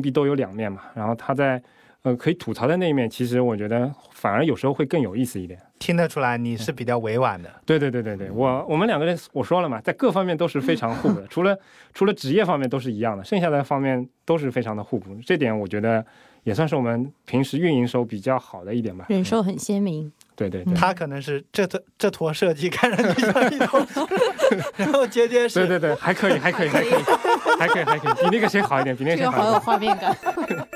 币都有两面嘛，然后他在呃可以吐槽的那一面，其实我觉得反而有时候会更有意思一点。听得出来你是比较委婉的。对对对对对，我我们两个人我说了嘛，在各方面都是非常互补的，除了除了职业方面都是一样的，剩下的方面都是非常的互补。这点我觉得也算是我们平时运营时候比较好的一点吧。人设很鲜明。对对对，他可能是这坨这坨设计看上去像一坨，然后接接是，对对对，还可以还可以还可以还可以还可以，比那个谁好一点，比那个谁这个好有好一点。画面感。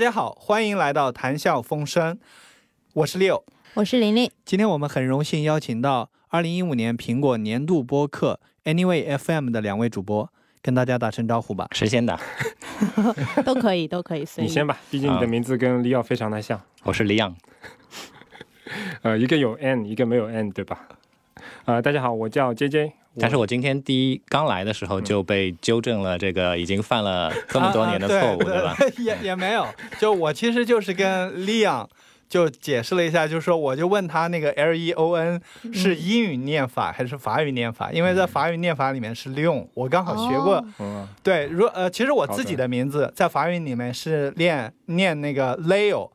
大家好，欢迎来到谈笑风生，我是 Leo。我是玲玲，今天我们很荣幸邀请到二零一五年苹果年度播客 Anyway FM 的两位主播，跟大家打声招呼吧。谁先打？都可以，都可以随意。你先吧，毕竟你的名字跟李耀非常的像，我是李阳。呃，一个有 n，一个没有 n，对吧？呃，大家好，我叫 J J，但是我今天第一刚来的时候就被纠正了，这个已经犯了这么多年的错误，啊啊吧？？也也没有，就我其实就是跟 Leon 就解释了一下，就是说我就问他那个 L E O N 是英语念法还是法语念法，因为在法语念法里面是 Leon，我刚好学过。对，如呃，其实我自己的名字在法语里面是念念那个 Leo，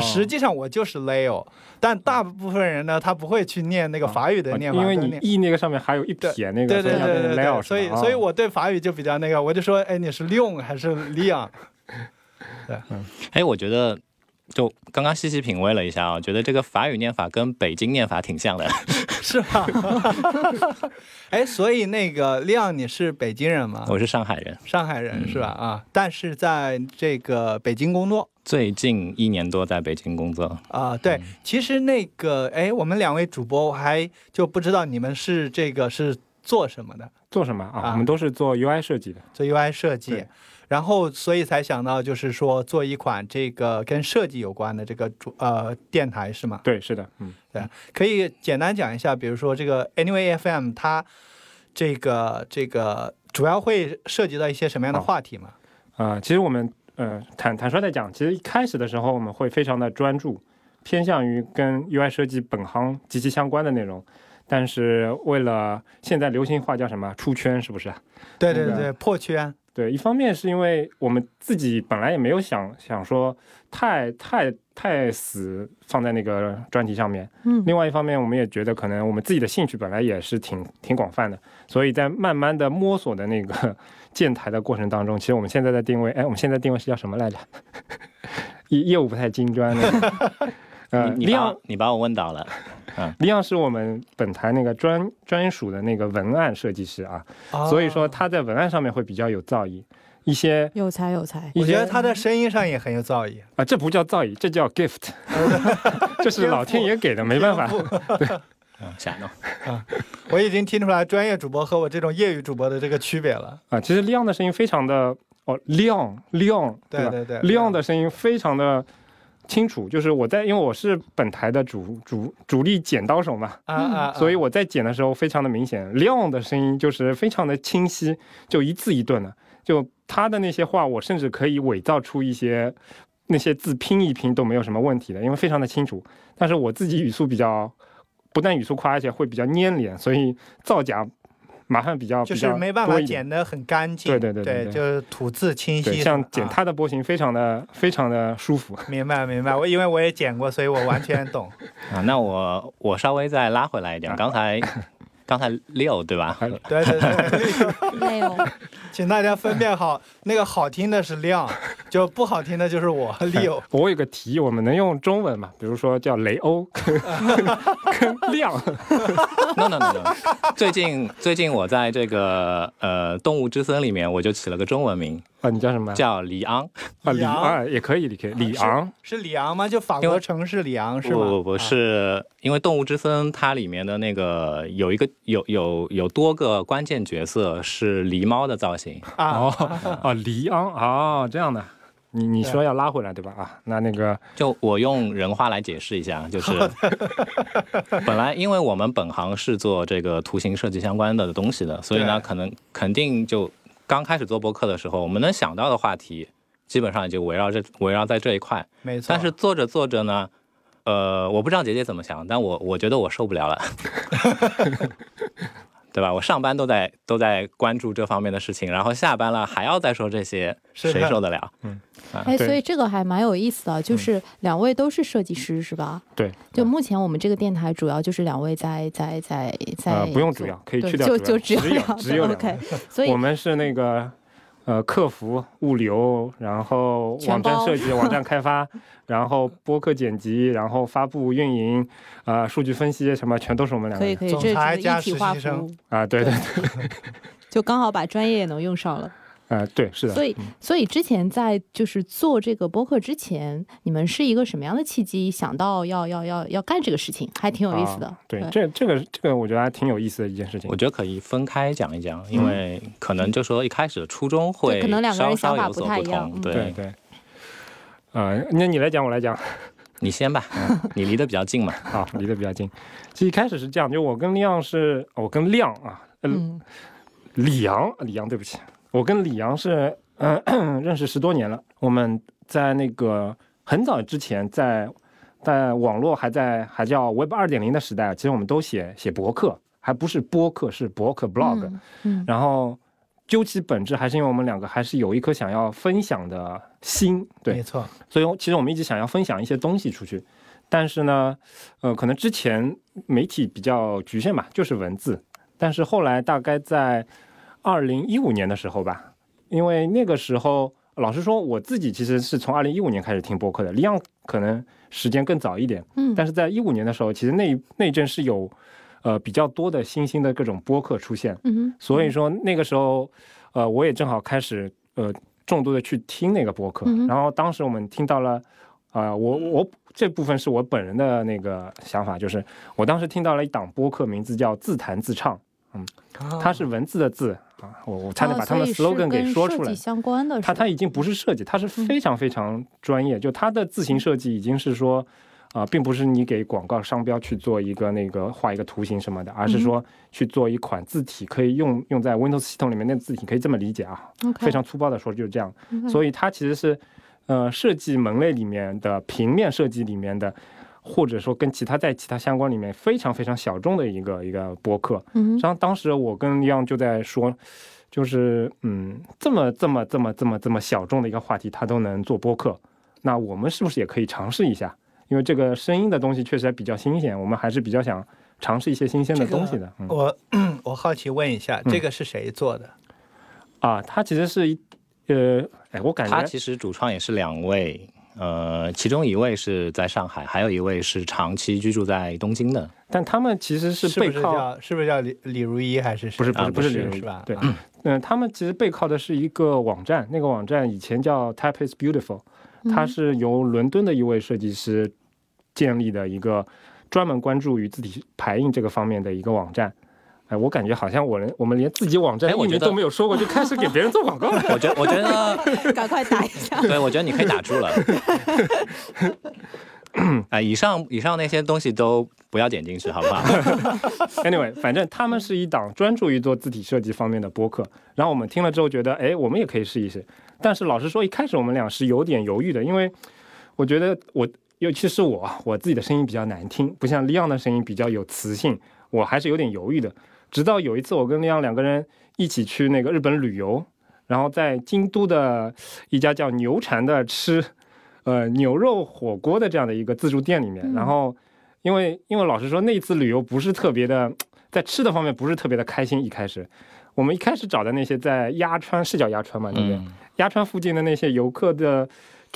实际上我就是 Leo，但大部分人呢，他不会去念那个法语的念法，因为你念。E 那个上面还有一撇那个，对对对对对 Leo，所以所以我对法语就比较那个，我就说，哎，你是 Leon 还是 Leon？哎，我觉得就刚刚细细品味了一下啊，觉得这个法语念法跟北京念法挺像的。是吧？哎，所以那个 Leon 你是北京人吗？我是上海人，上海人嗯是吧？啊，但是在这个北京工作最近一年多在北京工作。啊、对，其实那个哎，我们两位主播我还就不知道你们是这个是做什么的，做什么啊？啊我们都是做 UI 设计的。做 UI 设计对，然后所以才想到就是说做一款这个跟设计有关的这个主呃电台是吗？对，是的，嗯，对可以简单讲一下，比如说这个 Anyway FM 它这个这个主要会涉及到一些什么样的话题吗？啊，其实我们呃坦坦率的讲，其实一开始的时候我们会非常的专注，偏向于跟 UI 设计本行极其相关的内容。但是为了现在流行话叫什么出圈，是不是？那个对对对，破圈对，一方面是因为我们自己本来也没有想想说太太太死放在那个专题上面，嗯，另外一方面，我们也觉得可能我们自己的兴趣本来也是挺挺广泛的，所以在慢慢的摸索的那个 建台的过程当中，其实我们现在的定位，哎，我们现在定位是叫什么来着？业业务不太金砖那个。呃，你你把我你把我问倒了。利昂是我们本台那个专专属的那个文案设计师啊，哦所以说他在文案上面会比较有造诣，一些有才有才。我觉得他的声音上也很有造诣。啊，这不叫造诣，这叫 gift，这是老天爷给的，没办法。嗯，瞎弄。我已经听出来专业主播和我这种业余主播的这个区别了。啊，其实亮的声音非常的哦亮亮，吧？对对对，亮的声音非常的清楚，就是我在因为我是本台的主主主力剪刀手嘛，啊啊，啊。所以我在剪的时候非常的明显，亮的声音就是非常的清晰，就一字一顿的，就他的那些话，我甚至可以伪造出一些那些字拼一拼都没有什么问题的，因为非常的清楚。但是我自己语速比较不但语速快，而且会比较粘连，所以造假麻烦比较就是没办法剪得很干净。对对对对对就是吐字清，晰。像剪他的波形非常的非常的舒服。明白明白，我因为我也剪过，所以我完全懂。啊，那我我稍微再拉回来一点，刚才刚才 Leo 对吧？对对对，没有，请大家分辨好，那个好听的是亮，就不好听的就是我 Leo。我有个提议，我们能用中文嘛？比如说叫雷欧跟跟亮 no no no no，最近最近我在这个呃动物之森里面，我就起了个中文名啊，你叫什么？叫李昂。啊里里昂昂也可以，也可以里昂。是里昂吗？就法国城市里昂是吗？不不不啊是，因为动物之森它里面的那个有一个有有有多个关键角色是狸猫的造型。啊，哦哦，里昂哦，这样的。你你说要拉回来对吧？啊，那那个就我用人话来解释一下，就是 本来因为我们本行是做这个图形设计相关的东西的，所以呢，可能肯定就刚开始做播客的时候，我们能想到的话题，基本上也就围绕这围绕在这一块。没错。但是做着做着呢，呃，我不知道姐姐怎么想，但我我觉得我受不了了，对吧？我上班都在都在关注这方面的事情，然后下班了还要再说这些，谁受得了？嗯哎，对所以这个还蛮有意思的，就是两位都是设计师是吧？对，就目前我们这个电台主要就是两位在在在在呃不用主要可以去掉主要就就只有只有只有 OK，所以我们是那个呃客服、物流，然后网站设计、网站 开发，然后播客剪辑，然后发布、运营，啊、数据分析什么，全都是我们两个人可以可以，总这是裁加一体化实习生服务，啊，对对，就刚好把专业也能用上了。啊，对，是的。所以，所以之前在就是做这个播客之前，你们是一个什么样的契机想到要要要要干这个事情，还挺有意思的。啊对，这这个这个我觉得还挺有意思的一件事情我。觉得可以分开讲一讲，因为可能就说一开始的初衷会对可能两个人想法不稍稍有所太一样。对对。呃，那你来讲，我来讲。你先吧，你离得比较近嘛。啊，离得比较近。其实一开始是这样，就我跟亮是，我跟亮啊，呃，嗯李阳，李阳，对不起，我跟李阳是嗯、呃认识十多年了。我们在那个很早之前在，在网络还在还叫 Web 二点零的时代，其实我们都写写博客，还不是播客，是博客 blog。嗯嗯然后究其本质，还是因为我们两个还是有一颗想要分享的心，对没，错，所以其实我们一直想要分享一些东西出去，但是呢，呃，可能之前媒体比较局限吧，就是文字。但是后来大概在二零一五年的时候吧，因为那个时候老实说，我自己其实是从二零一五年开始听播客的，李阳可能时间更早一点，嗯，但是在一五年的时候，其实那那一阵是有呃比较多的新兴的各种播客出现，嗯哼。所以说那个时候，呃，我也正好开始呃重度的去听那个播客，嗯然后当时我们听到了，啊、我我这部分是我本人的那个想法，就是我当时听到了一档播客，名字叫自弹自唱，它是文字的字啊，我我差点把他们 slogan 给说出来。相关的，它它已经不是设计，它是非常非常专业。就它的字形设计已经是说，啊、并不是你给广告商标去做一个那个画一个图形什么的，而是说去做一款字体，可以用用在 Windows 系统里面那个字体，可以这么理解啊。非常粗暴的说就是这样。嗯所以它其实是，呃，设计门类里面的平面设计里面的，或者说跟其他在其他相关里面非常非常小众的一个一个播客。嗯哼然后当时我跟李阳就在说，就是嗯，这么这么这么这么这么小众的一个话题，他都能做播客，那我们是不是也可以尝试一下？因为这个声音的东西确实还比较新鲜，我们还是比较想尝试一些新鲜的东西的。嗯我我好奇问一下，这个是谁做的？啊，他其实是一呃，哎，我感觉他其实主创也是两位，呃，其中一位是在上海，还有一位是长期居住在东京的。但他们其实是是不是背靠，叫是不是叫李李如一还是不是不啊是不是李如一是吧？对啊嗯，他们其实背靠的是一个网站，那个网站以前叫 Type is Beautiful，它嗯是由伦敦的一位设计师建立的一个专门关注于字体排印这个方面的一个网站。哎，我感觉好像我连我们连自己网站域名哎我觉得都没有说过，就开始给别人做广告了。我觉我觉得，赶快打一下。对我觉得你可以打住了。哎，以上以上那些东西都不要点进去，好不好？Anyway，反正他们是一档专注于做字体设计方面的播客。然后我们听了之后觉得，哎，我们也可以试一试。但是老实说，一开始我们俩是有点犹豫的，因为我觉得我，尤其是我，我自己的声音比较难听，不像 Leon 的声音比较有磁性，我还是有点犹豫的。直到有一次，我跟利昂两个人一起去那个日本旅游，然后在京都的一家叫牛禅的吃，呃牛肉火锅的这样的一个自助店里面，嗯然后因为因为老实说那次旅游不是特别的，在吃的方面不是特别的开心。一开始，我们一开始找的那些在鸭川是叫鸭川嘛，对不对？嗯，鸭川附近的那些游客的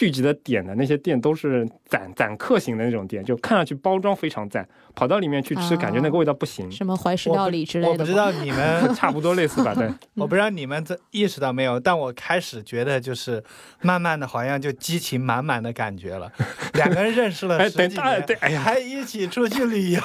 聚集的点的那些店都是攒攒客型的那种店，就看上去包装非常赞，跑到里面去吃，啊感觉那个味道不行，什么怀石料理之类的吗？我不知道你们，差不多类似吧？对，我不知道你们这意识到没有，但我开始觉得就是慢慢的，好像就激情满满的感觉了。两个人认识了 哎，十几年，对，哎呀，还一起出去旅游，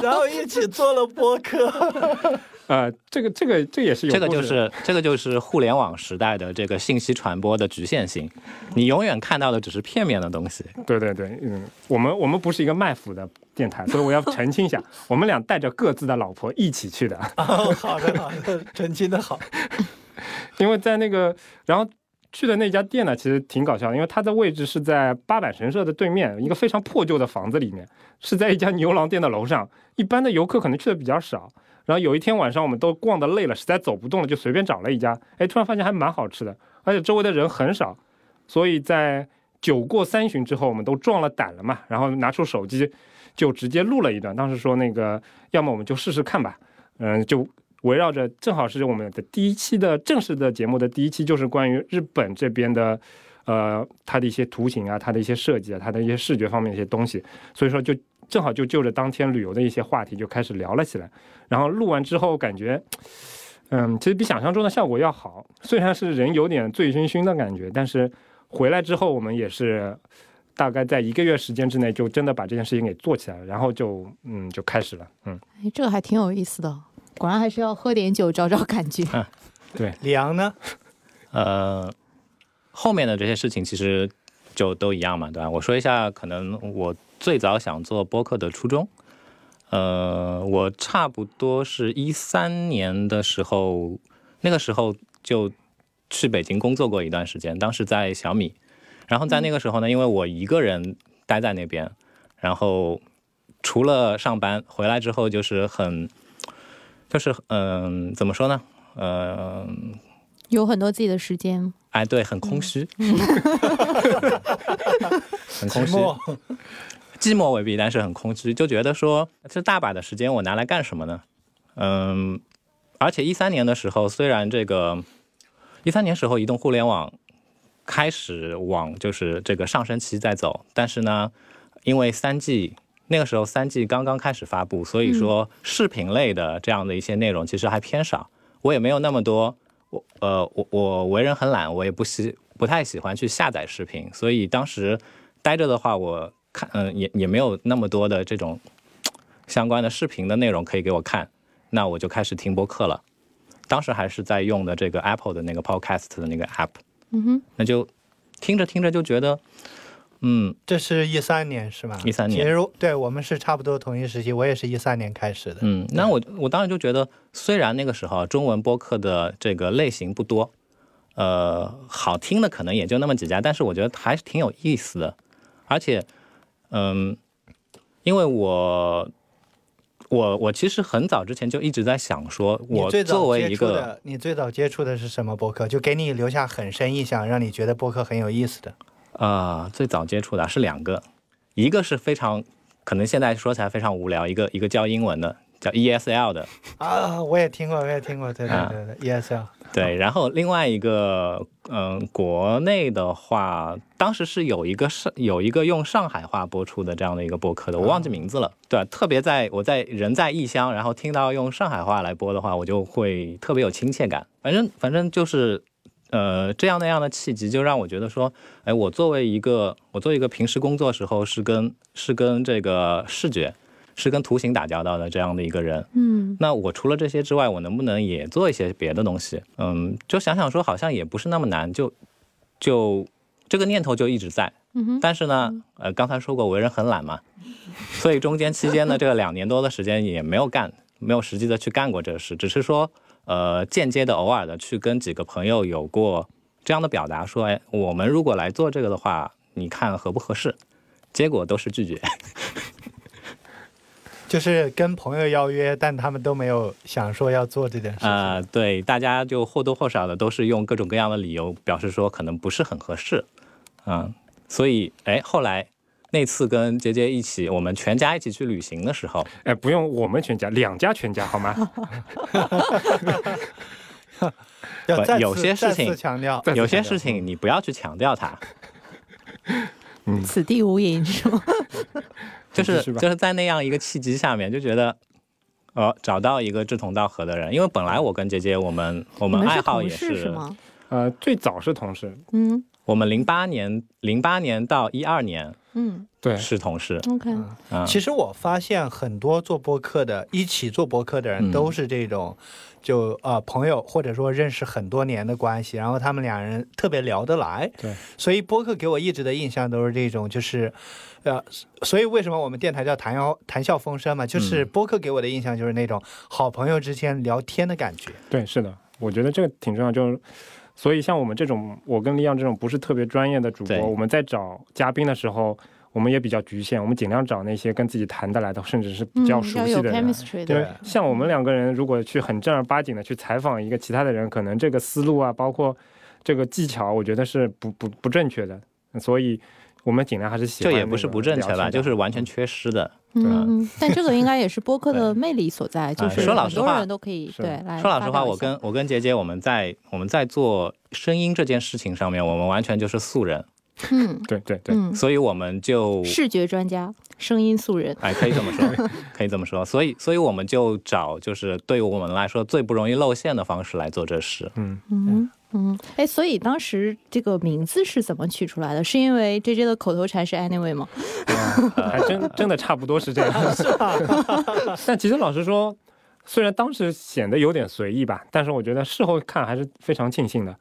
然后一起做了播客。呃，这个这个这也是有这个就是这个就是互联网时代的这个信息传播的局限性，你永远看到的只是片面的东西。对对对，嗯，我们我们不是一个卖腐的电台，所以我要澄清一下，我们俩带着各自的老婆一起去的，哦，好的好的，澄清的好。因为在那个，然后去的那家店呢，其实挺搞笑的，因为它的位置是在八坂神社的对面，一个非常破旧的房子里面，是在一家牛郎店的楼上。一般的游客可能去的比较少。然后有一天晚上，我们都逛得累了，实在走不动了，就随便找了一家，哎，突然发现还蛮好吃的，而且周围的人很少，所以在酒过三巡之后，我们都壮了胆了嘛，然后拿出手机就直接录了一段。当时说那个，要么我们就试试看吧，嗯，就围绕着正好是我们的第一期的正式的节目的第一期，就是关于日本这边的，呃，它的一些图形啊，它的一些设计啊，它的一些视觉方面的一些东西，所以说就正好就就着当天旅游的一些话题就开始聊了起来。然后录完之后感觉，嗯，其实比想象中的效果要好，虽然是人有点醉醺醺的感觉，但是回来之后我们也是。大概在一个月时间之内，就真的把这件事情给做起来了，然后就嗯就开始了，嗯，哎，这个还挺有意思的，果然还是要喝点酒找找感觉。对，李阳呢？呃，后面的这些事情其实就都一样嘛，对吧？我说一下，可能我最早想做播客的初衷。呃，我差不多是一三年的时候，那个时候就去北京工作过一段时间，当时在小米。然后在那个时候呢，因为我一个人待在那边，然后除了上班回来之后，就是很，就是嗯，怎么说呢？嗯，有很多自己的时间。哎，对，很空虚，很空虚，寂寞未必，但是很空虚，就觉得说这大把的时间我拿来干什么呢？嗯，而且一三年的时候，虽然这个一三年时候移动互联网。开始往就是这个上升期在走，但是呢，因为三 G 那个时候三 G 刚刚开始发布，所以说视频类的这样的一些内容其实还偏少。我也没有那么多，我呃我我为人很懒，我也不喜不太喜欢去下载视频，所以当时待着的话，我看嗯也也没有那么多的这种相关的视频的内容可以给我看，那我就开始听播客了。当时还是在用的这个 Apple 的那个 Podcast 的那个 App。嗯哼，那就听着听着就觉得，嗯，这是一三年是吧？一三年，其实对我们是差不多同一时期，我也是一三年开始的。嗯，那我我当时就觉得，虽然那个时候中文播客的这个类型不多，呃，好听的可能也就那么几家，但是我觉得还是挺有意思的，而且，嗯，因为我。我我其实很早之前就一直在想说，我作为一个你最早接触的是什么播客？就给你留下很深印象，让你觉得播客很有意思的。啊，最早接触的是两个，一个是非常可能现在说起来非常无聊，一个一个教英文的。叫 ESL 的啊，我也听过，我也听过，对对对对，ESL。对，然后另外一个，嗯，国内的话，当时是有一个上有一个用上海话播出的这样的一个播客的，我忘记名字了。对，特别在我在人在异乡，然后听到用上海话来播的话，我就会特别有亲切感。反正反正就是，呃，这样那样的契机，就让我觉得说，哎，我作为一个我作为一个平时工作时候是跟是跟这个视觉。是跟图形打交道的这样的一个人，嗯，那我除了这些之外，我能不能也做一些别的东西？嗯，就想想说，好像也不是那么难，就就这个念头就一直在。但是呢，呃，刚才说过为人很懒嘛，所以中间期间呢这个两年多的时间也没有干，没有实际的去干过这个事，只是说，呃，间接的、偶尔的去跟几个朋友有过这样的表达，说，哎，我们如果来做这个的话，你看合不合适？结果都是拒绝。就是跟朋友邀约，但他们都没有想说要做这件事啊。对，大家就或多或少的都是用各种各样的理由表示说可能不是很合适，嗯，所以哎，后来那次跟杰杰一起，我们全家一起去旅行的时候，哎，不用我们全家，两家全家好吗？要 有些事情强调，有些事情你不要去强调它。嗯，此地无银是吗？就是就是在那样一个契机下面，就觉得，呃，找到一个志同道合的人，因为本来我跟姐姐我们我们爱好也是，呃，最早是同事，嗯，我们零八年零八年到一二年嗯。对，是同事，OK，啊。其实我发现很多做播客的，一起做播客的人嗯。都是这种，就呃朋友或者说认识很多年的关系，然后他们两人特别聊得来。对，所以播客给我一直的印象都是这种，就是，呃，所以为什么我们电台叫谈笑谈笑风生嘛，就是嗯播客给我的印象就是那种好朋友之间聊天的感觉。对，是的，我觉得这个挺重要。就是，所以像我们这种，我跟利昂这种不是特别专业的主播，我们在找嘉宾的时候，我们也比较局限，我们尽量找那些跟自己谈得来的，甚至是比嗯，较熟悉的人。对，像我们两个人如果去很正儿八经的去采访一个其他的人，可能这个思路啊，包括这个技巧，我觉得是不不不正确的。所以我们尽量还是喜欢、这也不是不正确吧，就是完全缺失的。嗯，嗯但这个应该也是播客的魅力所在，就哎是说老实话人都可以对来说老实话，我跟我跟杰杰，我们在我们在做声音这件事情上面，我们完全就是素人，嗯。对对对，嗯，所以我们就视觉专家，声音素人，哎，可以这么说，可以这么说。所以，所以我们就找就是对于我们来说最不容易露馅的方式来做这事。嗯，嗯嗯，哎，所以当时这个名字是怎么取出来的？是因为 J J 的口头禅是 anyway 吗？还真真的差不多是这样。但其实老实说，虽然当时显得有点随意吧，但是我觉得事后看还是非常庆幸的。啊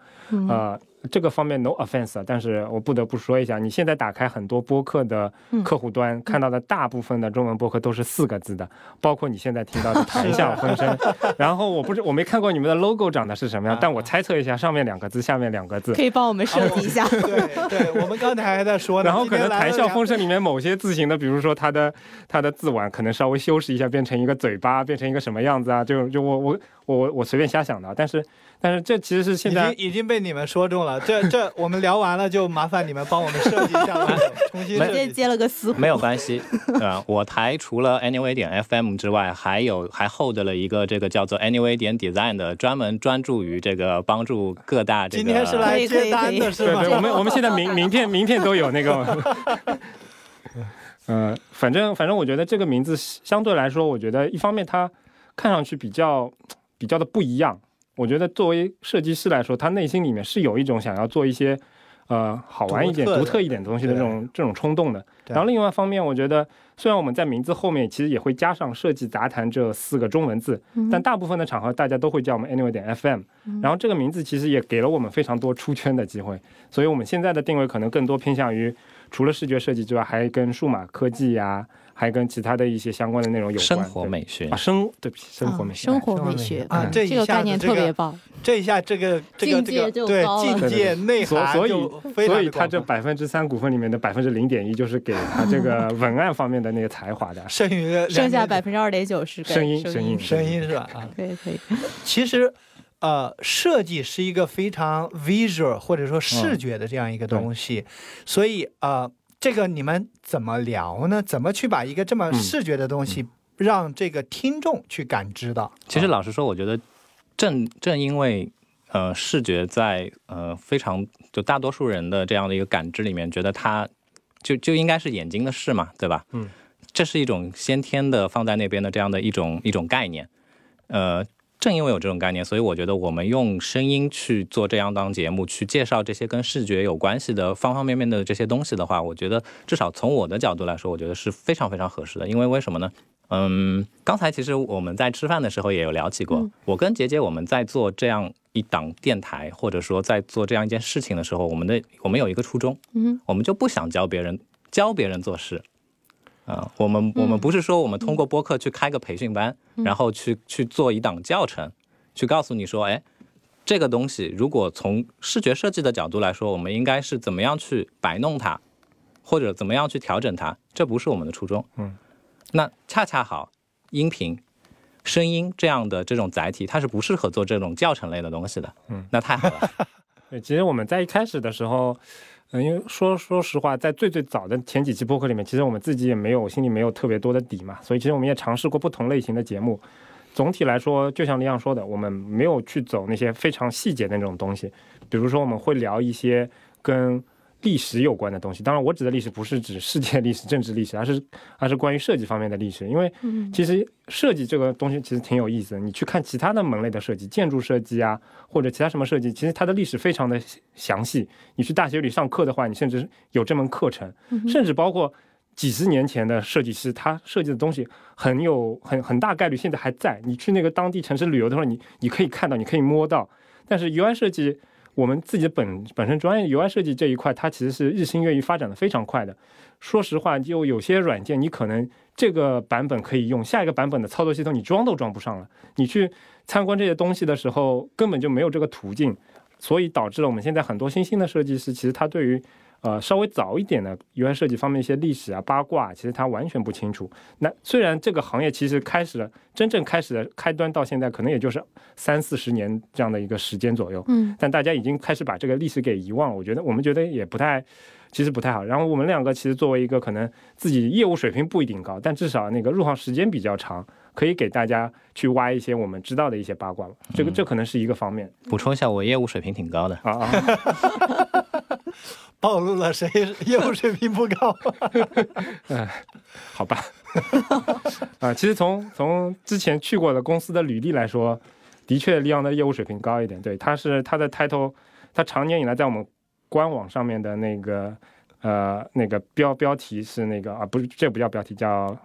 呃，这个方面 no offense，啊但是我不得不说一下，你现在打开很多播客的客户端，看到的大部分的中文播客都是四个字的，包括你现在听到的“谈笑风生”。然后我不知我没看过你们的 logo 长得是什么样，但我猜测一下，上面两个字，下面两个字。可以帮我们设计一下。对对，我们刚才还在说呢，然后可能“今天来了谈笑风生”里面某些字形的，比如说它的它的字碗可能稍微修饰一下，变成一个嘴巴，变成一个什么样子啊？就就我我我我我随便瞎想的，但是但是这其实是现已在经已经被你们说中了，这这我们聊完了，就麻烦你们帮我们设计一下重新直接设计。接了个私没有关系，啊、我台除了 Anyway 点 FM 之外，还有还 hold 了一个这个叫做 Anyway 点 Design 的，专门专注于这个帮助各大这个。今天是来接单的是吗？对对，我们我们现在名名片名片都有那个。呃，反正反正我觉得这个名字相对来说，我觉得一方面它看上去比较比较的不一样。我觉得作为设计师来说，他内心里面是有一种想要做一些呃好玩一点、独特独特一点东西的这种这种冲动的。然后另外一方面，我觉得虽然我们在名字后面其实也会加上“设计杂谈”这四个中文字，但大部分的场合大家都会叫我们 Anyway 点 FM。然后这个名字其实也给了我们非常多出圈的机会，所以我们现在的定位可能更多偏向于除了视觉设计之外，还跟数码科技呀、还跟其他的一些相关的内容有关。生活美学啊，，生对不起，生活美学。啊生活美学啊嗯这一下子这个概念特别棒。这一下这个这个境界这个对就高了境界内所所以所以他这百分之三股份里面的百分之零点一，就是给他这个文案方面的那个才华的。剩余的剩下百分之二点九是给声音声声音声音是吧？啊，可以可以。其实。呃，设计是一个非常 visual 或者说视觉的这样一个东西，所以呃，这个你们怎么聊呢？怎么去把一个这么嗯视觉的东西让这个听众去感知到？其实老实说，我觉得正正因为呃视觉在呃非常就大多数人的这样的一个感知里面，觉得它就就应该是眼睛的事嘛，对吧？嗯，这是一种先天的放在那边的这样的一种一种概念。呃，正因为有这种概念，所以我觉得我们用声音去做这样档节目，去介绍这些跟视觉有关系的方方面面的这些东西的话，我觉得至少从我的角度来说，我觉得是非常非常合适的。因为为什么呢？嗯，刚才其实我们在吃饭的时候也有聊起过，嗯我跟杰杰我们在做这样一档电台，或者说在做这样一件事情的时候，我们的我们有一个初衷，嗯，我们就不想教别人教别人做事。啊、我们我们不是说我们通过播客去开个培训班，然后去去做一档教程，去告诉你说，哎，这个东西如果从视觉设计的角度来说，我们应该是怎么样去摆弄它，或者怎么样去调整它，这不是我们的初衷。嗯，那恰恰好，音频、声音这样的这种载体，它是不适合做这种教程类的东西的。嗯，那太好了。对，其实我们在一开始的时候，因为说说实话，在最最早的前几期播客里面，其实我们自己也没有心里没有特别多的底嘛，所以其实我们也尝试过不同类型的节目。总体来说，就像李阳说的，我们没有去走那些非常细节的那种东西，比如说我们会聊一些跟历史有关的东西。当然，我指的历史不是指世界历史、政治历史，而是而是关于设计方面的历史。因为嗯其实设计这个东西其实挺有意思的。你去看其他的门类的设计，建筑设计啊，或者其他什么设计，其实它的历史非常的详细。你去大学里上课的话，你甚至有这门课程，甚至包括几十年前的设计师，他设计的东西很有很很大概率现在还在。你去那个当地城市旅游的时候，你你可以看到，你可以摸到。但是 UI 设计，我们自己的本本身专业 UI 设计这一块，它其实是日新月异，发展的非常快的。说实话，就有些软件你可能这个版本可以用，下一个版本的操作系统你装都装不上了。你去参观这些东西的时候，根本就没有这个途径，所以导致了我们现在很多新兴的设计师，其实他对于呃稍微早一点的 UI 设计方面一些历史啊八卦，其实他完全不清楚。那虽然这个行业其实开始了真正开始的开端到现在，可能也就是三四十年这样的一个时间左右，嗯但大家已经开始把这个历史给遗忘了。我觉得我们觉得也不太，其实不太好。然后我们两个其实作为一个可能自己业务水平不一定高，但至少那个入行时间比较长，可以给大家去挖一些我们知道的一些八卦吧。这个这可能是一个方面补充一下，我业务水平挺高的。啊啊。暴露了谁业务水平不高？好吧，啊，其实从从之前去过的公司的履历来说，的确利昂的业务水平高一点。对，他是他的 title，他常年以来在我们官网上面的那个呃那个标标题是那个啊，不是这不叫标题，叫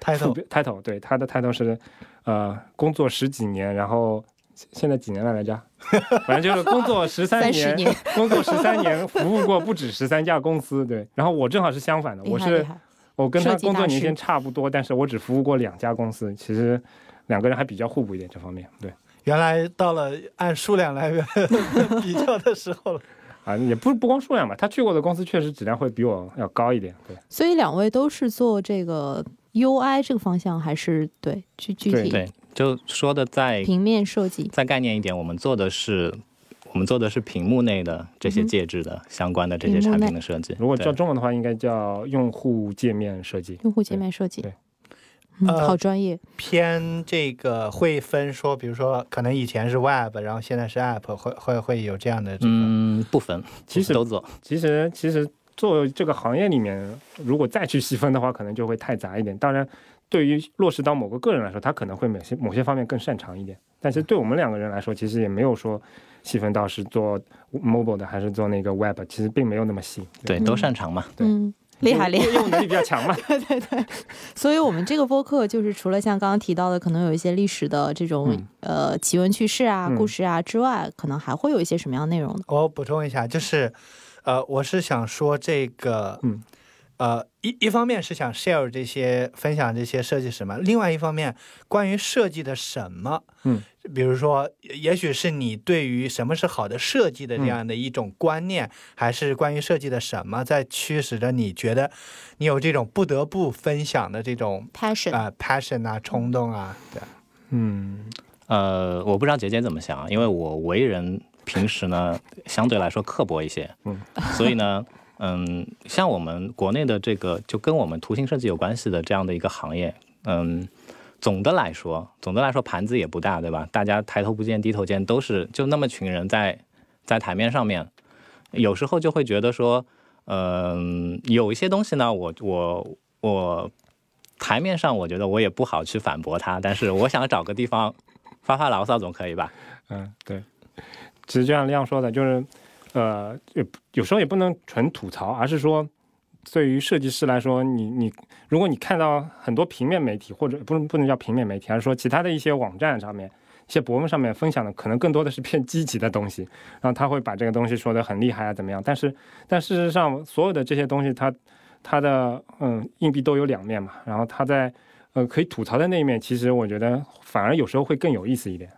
title title。对，他的 title 是呃工作十几年，然后现在几年了来着？反正就是工作十三30年 工作十三年，服务过不止十三家公司。对，然后我正好是相反的，我是我跟他工作年限差不多，但是我只服务过两家公司，其实两个人还比较互补一点这方面。对原来到了按数量来 比较的时候了。啊，也不不光数量吧，他去过的公司确实质量会比我要高一点。对所以两位都是做这个 UI 这个方向，还是对具具体对，就说的在平面设计？再概念一点，我们做的是我们做的是屏幕内的这些介质的相关的这些产品的设计。如果叫中文的话，应该叫用户界面设计。用户界面设计，对嗯，呃好专业。偏这个会分说，比如说可能以前是 Web，然后现在是 App，会会会有这样的这个。嗯，不分，其实都做。其实其实做这个行业里面，如果再去细分的话，可能就会太杂一点。当然，对于落实到某个个人来说，他可能会某些某些方面更擅长一点。但是对我们两个人来说，其实也没有说细分到是做 mobile 的还是做那个 web，其实并没有那么细。对，都擅长嘛。对嗯，厉害厉害。业务能力比较强嘛。对对对，所以我们这个播客就是除了像刚刚提到的，可能有一些历史的这种、嗯呃奇闻趣事啊、嗯故事啊之外，可能还会有一些什么样的内容呢？我补充一下，就是，呃，我是想说这个，嗯，呃，一一方面是想 share 这些分享这些设计什么，另外一方面关于设计的什么，嗯，比如说，也许是你对于什么是好的设计的这样的一种观念，还是关于设计的什么在驱使着你觉得你有这种不得不分享的这种 passion，、啊、passion 啊冲动啊，对，嗯呃，我不知道姐姐怎么想，因为我为人平时呢相对来说刻薄一些，嗯，所以呢，嗯，像我们国内的这个就跟我们图形设计有关系的这样的一个行业，嗯，总的来说，总的来说盘子也不大，对吧？大家抬头不见低头见，都是就那么群人在在台面上面，有时候就会觉得说，嗯，有一些东西呢，我我我台面上我觉得我也不好去反驳他，但是我想找个地方发发牢骚总可以吧？嗯，对。其实就像亮说的，就是呃，有有时候也不能纯吐槽，而是说，对于设计师来说，你你如果你看到很多平面媒体或者不能不能叫平面媒体，而是说其他的一些网站上面。一些博文上面分享的可能更多的是偏积极的东西，然后他会把这个东西说的很厉害啊怎么样？但是但事实上，所有的这些东西它它的嗯硬币都有两面嘛，然后它在呃可以吐槽的那一面，其实我觉得反而有时候会更有意思一点。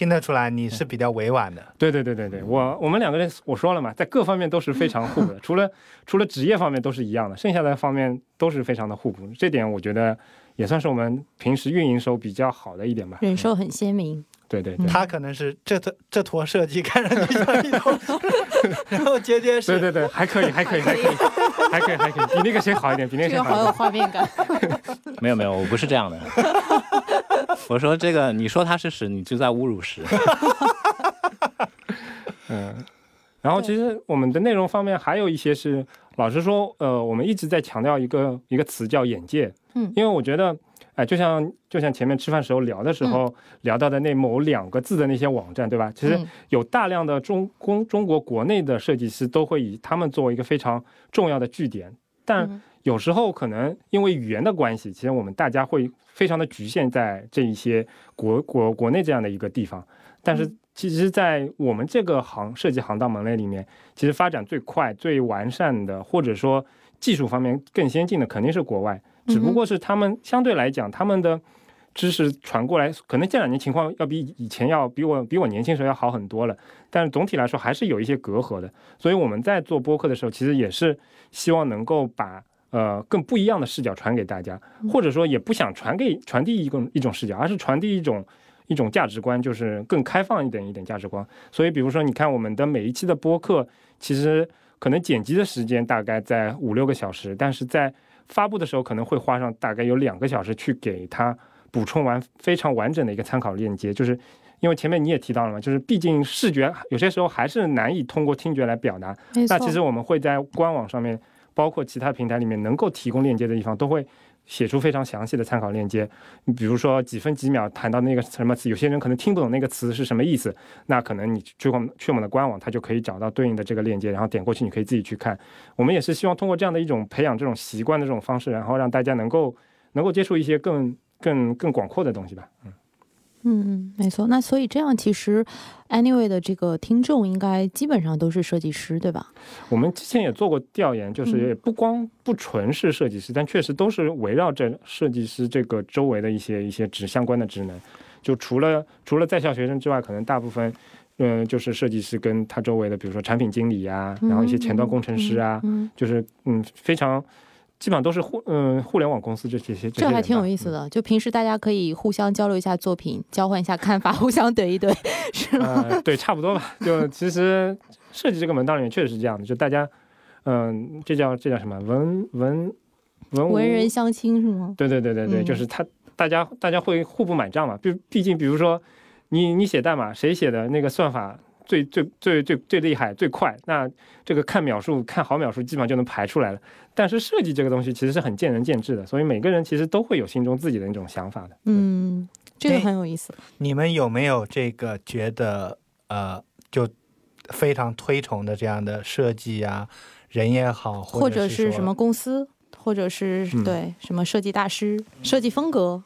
听得出来你是比较委婉的。对对对对对，我我们两个人我说了嘛，在各方面都是非常互补的，除了除了职业方面都是一样的，剩下的方面都是非常的互补。这点我觉得也算是我们平时运营时候比较好的一点吧。人设很鲜明。对对对，他可能是这坨这坨设计看上去像一坨，然后杰杰对是对对，还可以还可以还可以还可以还可以，比那个谁好一点，比那个谁这个好一点。画面感。没有没有，我不是这样的。我说这个，你说他是屎，你就在侮辱屎。嗯然后其实我们的内容方面还有一些是，老实说，呃，我们一直在强调一个一个词叫眼界，嗯因为我觉得，哎、就像就像前面吃饭时候聊的时候、聊到的那某两个字的那些网站，对吧？其实嗯有大量的中公中国国内的设计师都会以他们作为一个非常重要的据点，但嗯有时候可能因为语言的关系，其实我们大家会非常的局限在这一些国国国内这样的一个地方。但是其实，在我们这个行设计行当门类里面，其实发展最快、最完善的，或者说技术方面更先进的，肯定是国外。只不过是他们相对来讲，他们的知识传过来，可能这两年情况要比以前要比我比我年轻时候要好很多了。但是总体来说，还是有一些隔阂的。所以我们在做播客的时候，其实也是希望能够把呃更不一样的视角传给大家，或者说也不想传给传递一种一种视角，而是传递一种一种价值观，就是更开放一点一点价值观。所以比如说，你看我们的每一期的播客，其实可能剪辑的时间大概在五六个小时，但是在发布的时候可能会花上大概有两个小时去给它补充完非常完整的一个参考链接，就是。因为前面你也提到了嘛，就是毕竟视觉有些时候还是难以通过听觉来表达，那其实我们会在官网上面，包括其他平台里面能够提供链接的地方，都会写出非常详细的参考链接。你比如说几分几秒谈到那个什么词，有些人可能听不懂那个词是什么意思，那可能你去我们去我们的官网，他就可以找到对应的这个链接，然后点过去，你可以自己去看。我们也是希望通过这样的一种培养这种习惯的这种方式，然后让大家能够能够接触一些更更更广阔的东西吧。嗯。嗯嗯，没错。那所以这样，其实 Anyway 的这个听众应该基本上都是设计师，对吧？我们之前也做过调研，就是嗯也不光不纯是设计师，但确实都是围绕着设计师这个周围的一些一些职相关的职能。就除了除了在校学生之外，可能大部分，嗯、就是设计师跟他周围的，比如说产品经理呀、然后一些前端工程师啊，嗯，就是嗯非常。基本上都是互嗯互联网公司这些些，这还挺有意思。思的。就平时大家可以互相交流一下作品，交换一下看法，互相怼一怼，是吗？呃，对，差不多吧。就其实设计这个门道里面确实是这样的，就大家，嗯、这叫这叫什么文文文文人相亲是吗？对对对对对，嗯就是他大家大家会互不买账嘛。毕毕竟，比如说你你写代码，谁写的那个算法最最最最最厉害最快，那这个看秒数看好秒数基本上就能排出来了。但是设计这个东西其实是很见仁见智的，所以每个人其实都会有心中自己的那种想法的。嗯，这个哎很有意思。你们有没有这个觉得呃，就非常推崇的这样的设计啊，人也好，或者者是什么公司，或者是、嗯对什么设计大师、设计风格。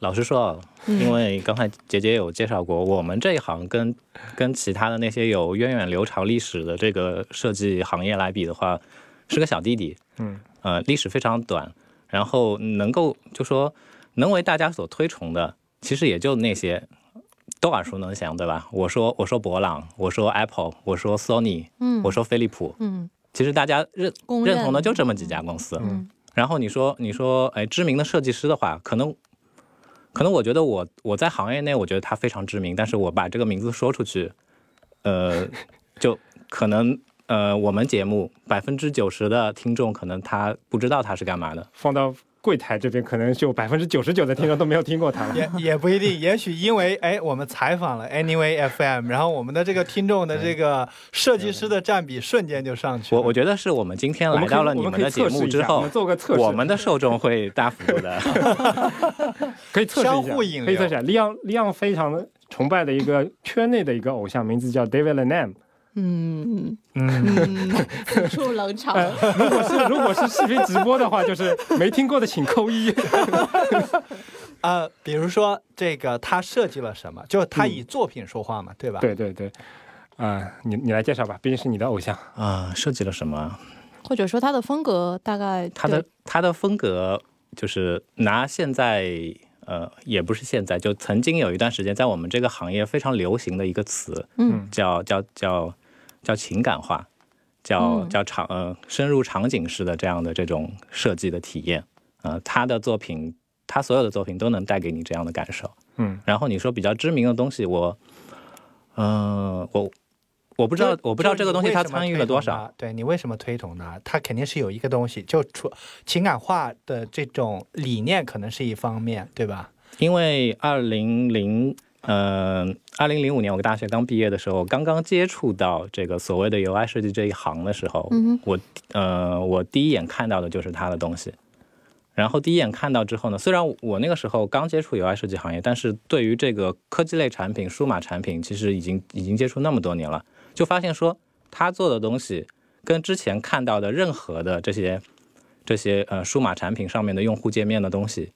老实说，嗯。因为刚才杰杰有介绍过，我们这一行跟跟其他的那些有源远流长历史的这个设计行业来比的话，是个小弟弟，嗯，呃，历史非常短，然后能够就说能为大家所推崇的，其实也就那些都耳熟能详，对吧？我说我说博朗，我说 Apple，我说 Sony，嗯，我说飞利浦，嗯，其实大家认。认同的就这么几家公司。嗯。然后你说你说，哎，知名的设计师的话，可能可能我觉得我我在行业内，我觉得他非常知名，但是我把这个名字说出去，呃，就可能呃，我们节目百分之九十的听众可能他不知道他是干嘛的。放到柜台这边，可能就百分之九十九的听众都没有听过他了。也也不一定，也许因为哎，我们采访了 Anyway FM，然后我们的这个听众的这个设计师的占比瞬间就上去了。我我觉得是我们今天来到了你们的节目之后下我们，做个测试，我们的受众会大幅度的。可以测试一下，相互引流可以测试一下。利昂利昂非常崇拜的一个圈内的一个偶像，名字叫 David Lanham。嗯嗯，嗯，此处冷场。呃，如果是如果是视频直播的话，就是没听过的请扣一。呃，比如说这个他设计了什么，就他以作品说话嘛，对吧？对对对，啊、你你来介绍吧，毕竟是你的偶像。啊、设计了什么？或者说他的风格大概他的对他的风格就是拿现在呃也不是现在，就曾经有一段时间在我们这个行业非常流行的一个词，嗯叫叫叫叫情感化，叫嗯叫场呃深入场景式的这样的这种设计的体验，呃，他的作品他所有的作品都能带给你这样的感受。嗯，然后你说比较知名的东西，我，嗯、我我不知道我不知道这个东西他参与了多少。对你为什么推崇呢？他肯定是有一个东西，就出情感化的这种理念，可能是一方面，对吧？因为二零零嗯二零零五年我大学刚毕业的时候，刚刚接触到这个所谓的 UI 设计这一行的时候，嗯我呃我第一眼看到的就是他的东西。然后第一眼看到之后呢，虽然我那个时候刚接触 UI 设计行业，但是对于这个科技类产品、数码产品，其实已经已经接触那么多年了，就发现说他做的东西跟之前看到的任何的这些这些呃数码产品上面的用户界面的东西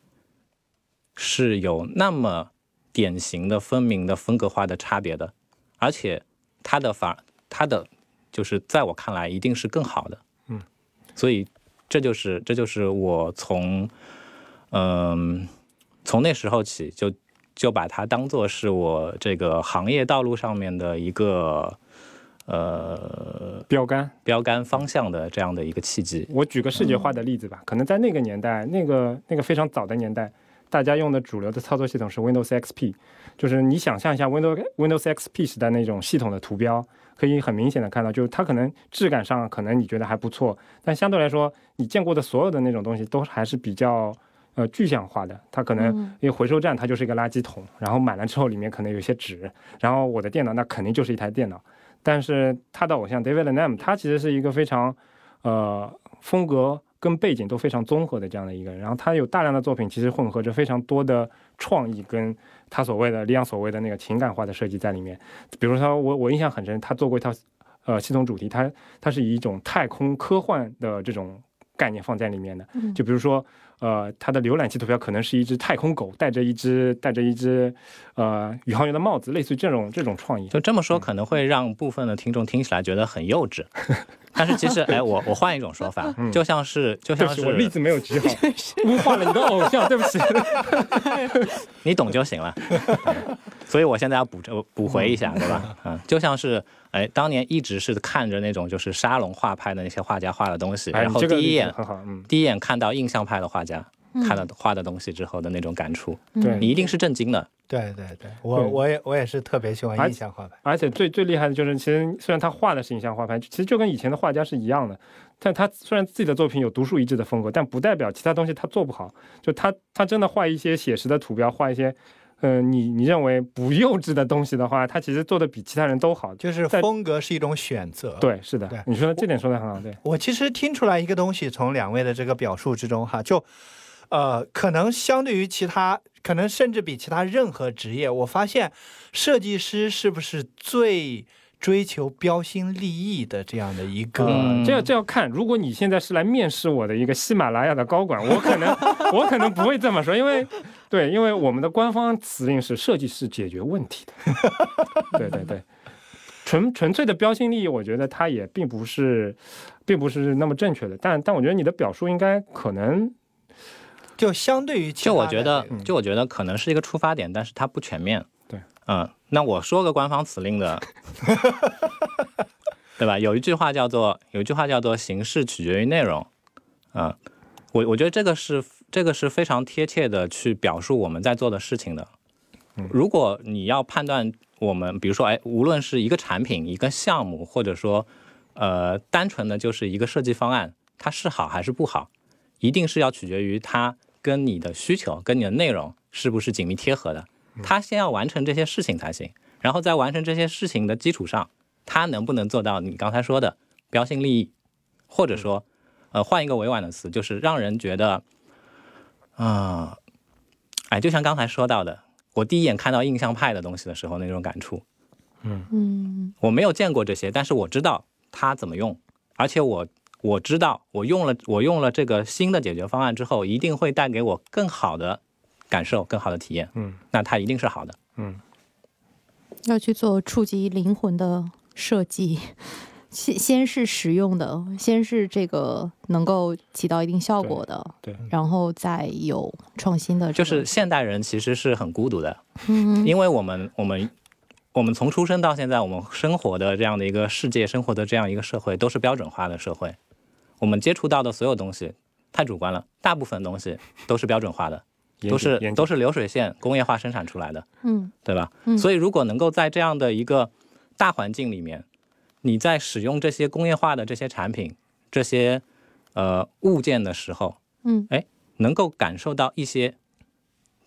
是有那么典型的、分明的风格化的差别的，而且它的反它的就是在我看来一定是更好的，嗯，所以这就是这就是我从嗯、从那时候起就就把它当做是我这个行业道路上面的一个呃标杆。标杆方向的这样的一个契机。我举个视觉化的例子吧，可能在那个年代，那个那个非常早的年代，大家用的主流的操作系统是 Windows XP，就是你想象一下 Windows Windows XP 时代那种系统的图标，可以很明显的看到，就是它可能质感上可能你觉得还不错，但相对来说，你见过的所有的那种东西都还是比较呃具象化的。它可能嗯因为回收站它就是一个垃圾桶，然后买了之后里面可能有一些纸，然后我的电脑那肯定就是一台电脑。但是他的偶像 David Lam，他其实是一个非常呃风格跟背景都非常综合的这样的一个人，然后他有大量的作品其实混合着非常多的创意跟他所谓的李昂所谓的那个情感化的设计在里面。比如说我我印象很深，他做过一套呃系统主题，他他是以一种太空科幻的这种概念放在里面的，嗯就比如说。呃，他的浏览器图标可能是一只太空狗，戴着一只戴着一只呃宇航员的帽子，类似于这种这种创意。就这么说，可能会让部分的听众听起来觉得很幼稚，但是其实，哎，我我换一种说法，就像是就像是，我例是子没有举好，污化了你的偶像，对不起。你懂就行了。对所以我现在要补这补回一下，对吧？嗯，就像是哎，当年一直是看着那种就是沙龙画派的那些画家画的东西，哎，然后第一眼很好，嗯，第一眼看到印象派的画家嗯看了画的东西之后的那种感触，对你一定是震惊的。对对对，我我也我也是特别喜欢而印象画派。而且最最厉害的就是，其实虽然他画的是印象画派，其实就跟以前的画家是一样的。但他虽然自己的作品有独树一帜的风格，但不代表其他东西他做不好。就他他真的画一些写实的图标，画一些，呃，你你认为不幼稚的东西的话，他其实做的比其他人都好。就是风格是一种选择。，对，是的对，你说的这点说的很好，对，我其实听出来一个东西，从两位的这个表述之中哈，就呃，可能相对于其他，可能甚至比其他任何职业，我发现设计师是不是最追求标新立异的这样的一个？嗯这要这要看。如果你现在是来面试我的一个喜马拉雅的高管，我可能我可能不会这么说，因为对，因为我们的官方指令是设计师解决问题的。对对对，纯纯粹的标新立异，我觉得它也并不是，并不是那么正确的。但但我觉得你的表述应该可能就相对于其就我觉得，就我觉得可能是一个出发点，但是它不全面。对，嗯，那我说个官方辞令的，对吧？有一句话叫做有一句话叫做形式取决于内容。嗯，我我觉得这个是这个是非常贴切的去表述我们在做的事情的。如果你要判断我们，比如说，哎，无论是一个产品、一个项目，或者说，呃，单纯的就是一个设计方案，它是好还是不好，一定是要取决于它跟你的需求、跟你的内容是不是紧密贴合的。他先要完成这些事情才行，然后在完成这些事情的基础上，他能不能做到你刚才说的标新立异，或者说，呃，换一个委婉的词，就是让人觉得，啊、哎，就像刚才说到的，我第一眼看到印象派的东西的时候那种感触，嗯。我没有见过这些，但是我知道它怎么用，而且我我知道我用了我用了这个新的解决方案之后，一定会带给我更好的感受、更好的体验。嗯那它一定是好的。嗯，要去做触及灵魂的设计，先先是实用的，先是这个能够起到一定效果的，对，然后再有创新的这个，就是现代人其实是很孤独的，嗯因为我们我们我们从出生到现在，我们生活的这样的一个世界，生活的这样一个社会，都是标准化的社会。我们接触到的所有东西太主观了，大部分东西都是标准化的，都是都是是流水线工业化生产出来的。嗯对吧？嗯所以如果能够在这样的一个大环境里面，你在使用这些工业化的这些产品、这些呃物件的时候，嗯哎能够感受到一些，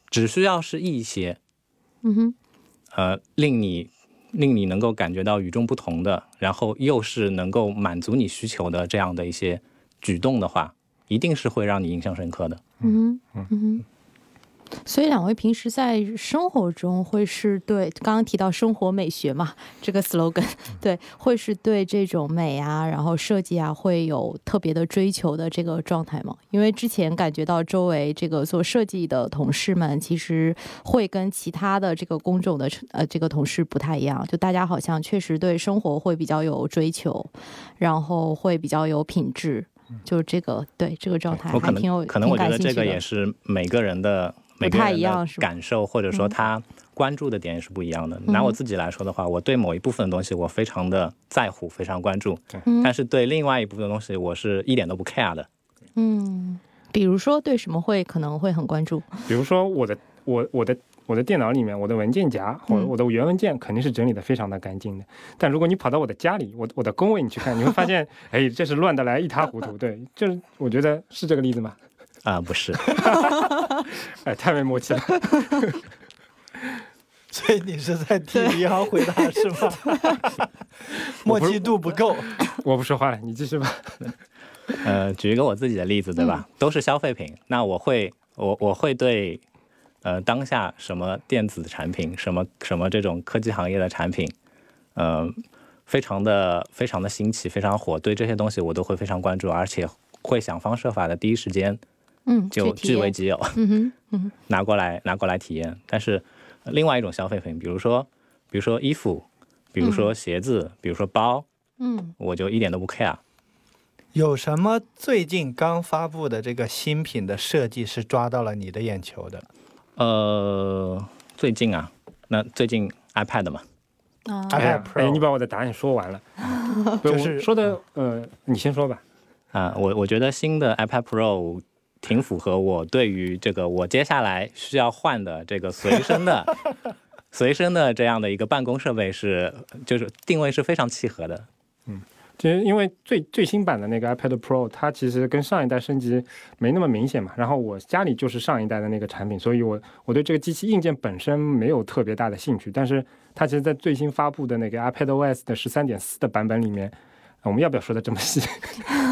只需要是一些，嗯哼呃令你令你能够感觉到与众不同的，然后又是能够满足你需求的这样的一些举动的话，一定是会让你印象深刻的。嗯哼嗯哼。所以两位平时在生活中会是对刚刚提到生活美学嘛这个 slogan，对，会是对这种美啊，然后设计啊，会有特别的追求的这个状态吗？因为之前感觉到周围这个做设计的同事们，其实会跟其他的这个工种的呃这个同事不太一样，就大家好像确实对生活会比较有追求，然后会比较有品质，就是这个对这个状态我可还挺有能可能我觉得这个也是每个人的每个太人的一样是感受，或者说嗯。他关注的点也是不一样的。拿我自己来说的话，我对某一部分的东西我非常的在乎，非常关注，嗯。但是对另外一部分的东西我是一点都不 care 的。嗯，比如说对什么会可能会很关注，比如说我的我我的我的电脑里面，我的文件夹或者嗯我的原文件肯定是整理的非常的干净的。但如果你跑到我的家里，我我的工位你去看，你会发现，哎，这是乱的来一塌糊涂。对，就是我觉得是这个例子吗？啊、不是，哎，太没默契了。所以你是在替银行回答是吗？默契度不够。我不说话了，你继续吧。呃，举一个我自己的例子，对吧？都是消费品，那我会我我会对呃当下什么电子产品，什么什么这种科技行业的产品，呃，非常的非常的新奇，非常火，对这些东西我都会非常关注，而且会想方设法的第一时间嗯，就据为己有，嗯哼，嗯哼，拿过来拿过来体验。但是呃另外一种消费品，比如说比如说衣服，比如说鞋子，比如说包，嗯，我就一点都不 care。有什么最近刚发布的这个新品的设计是抓到了你的眼球的？呃，最近啊，那最近 iPad 嘛，啊，iPad Pro 哎，你把我的答案说完了。就是说的，呃，你先说吧。啊，我我觉得新的 iPad Pro 挺符合我对于这个我接下来需要换的这个随身的 随身的这样的一个办公设备是，就是定位是非常契合的。其实因为最最新版的那个 iPad Pro，它其实跟上一代升级没那么明显嘛。然后我家里就是上一代的那个产品，所以我我对这个机器硬件本身没有特别大的兴趣。但是它其实，在最新发布的那个 iPad OS 的十三点四的版本里面，我们要不要说的这么细？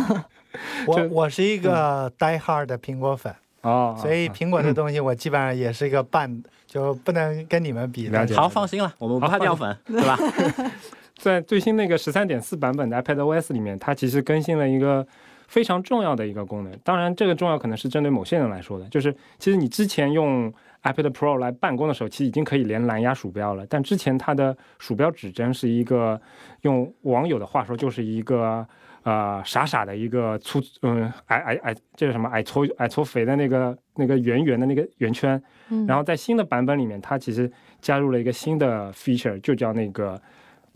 我我是一个 die hard 的苹果粉，哦，所以苹果的东西我基本上也是一个半，就不能跟你们比。了解好，放心了，我们不怕掉粉，对吧？在最新那个十三点四版本的 iPad OS 里面，它其实更新了一个非常重要的一个功能。当然，这个重要可能是针对某些人来说的，就是其实你之前用 iPad Pro 来办公的时候，其实已经可以连蓝牙鼠标了。但之前它的鼠标指针是一个，用网友的话说，就是一个呃傻傻的一个粗嗯矮矮矮，这是什么矮矬矮矬肥的那个那个圆圆的那个圆圈。嗯然后在新的版本里面，它其实加入了一个新的 feature，就叫那个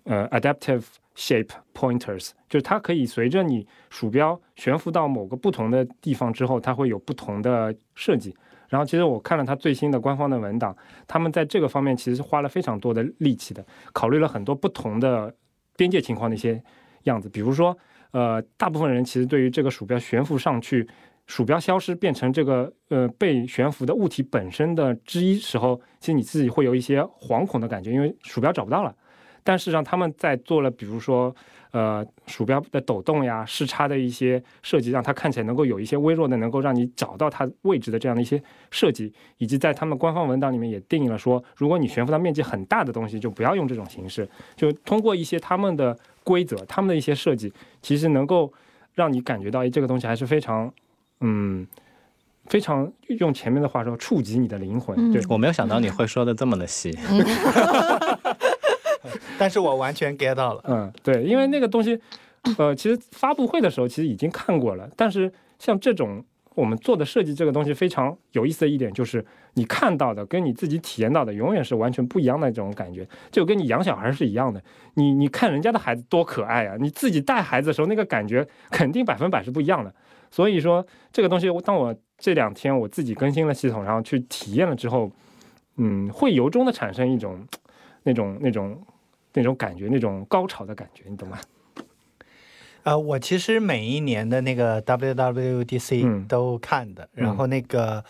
呃 adaptive shape pointers，就是它可以随着你鼠标悬浮到某个不同的地方之后，它会有不同的设计。然后其实我看了它最新的官方的文档，他们在这个方面其实是花了非常多的力气的，考虑了很多不同的边界情况的一些样子，比如说，呃，大部分人其实对于这个鼠标悬浮上去，鼠标消失变成这个呃被悬浮的物体本身的之一时候，其实你自己会有一些惶恐的感觉，因为鼠标找不到了。但事实上，他们在做了，比如说，呃，鼠标的抖动呀、视差的一些设计，让它看起来能够有一些微弱的，能够让你找到它位置的这样的一些设计，以及在他们官方文档里面也定义了说，如果你悬浮到面积很大的东西，就不要用这种形式。就通过一些他们的规则、他们的一些设计，其实能够让你感觉到，哎，这个东西还是非常，嗯，非常用前面的话说，触及你的灵魂。嗯对，我没有想到你会说的这么的细。但是我完全 get 到了。嗯，对，因为那个东西，呃，其实发布会的时候其实已经看过了，但是像这种我们做的设计这个东西非常有意思的一点就是，你看到的跟你自己体验到的永远是完全不一样的这种感觉，就跟你养小孩是一样的。你你看人家的孩子多可爱啊，你自己带孩子的时候那个感觉肯定百分百是不一样的。所以说这个东西，当我这两天我自己更新了系统，然后去体验了之后，嗯，会由衷的产生一种那种那种那种感觉，那种高潮的感觉，你懂吗？呃，我其实每一年的那个 WWDC 嗯都看的，然后那个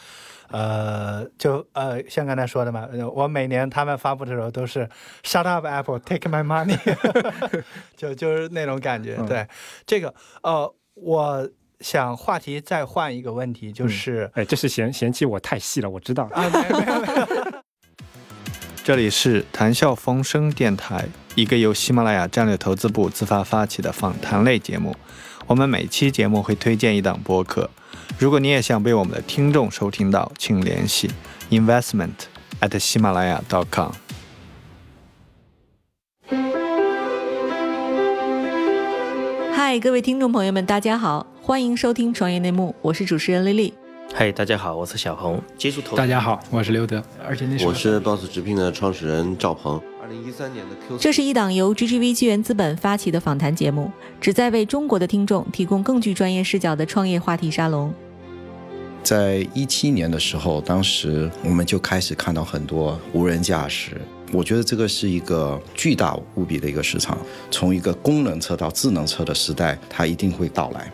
呃，就呃，像刚才说的嘛，呃我每年他们发布的时候都是 “Shut up, Apple, take my money”，就就是那种感觉。嗯对，这个呃，我想话题再换一个问题，就是、哎，这是嫌嫌弃我太细了，我知道。啊，没有没有没有。这里是谈笑风生电台，一个由喜马拉雅战略投资部自发发起的访谈类节目。我们每期节目会推荐一档播客，如果你也想被我们的听众收听到，请联系 investment at 喜马拉雅 .com。嗨，各位听众朋友们，大家好，欢迎收听创业内幕，我是主持人丽丽。嗨，大家好，我是小红，接触投资。大家好，我是刘德，而且那时候我是 Boss 直聘的创始人赵鹏。二零一三年的 Q，这是一档由 GGV 纪元资本发起的访谈节目，旨在为中国的听众提供更具专业视角的创业话题沙龙。在一七年的时候，当时我们就开始看到很多无人驾驶。我觉得这个是一个巨大无比的一个市场，从一个功能车到智能车的时代，它一定会到来。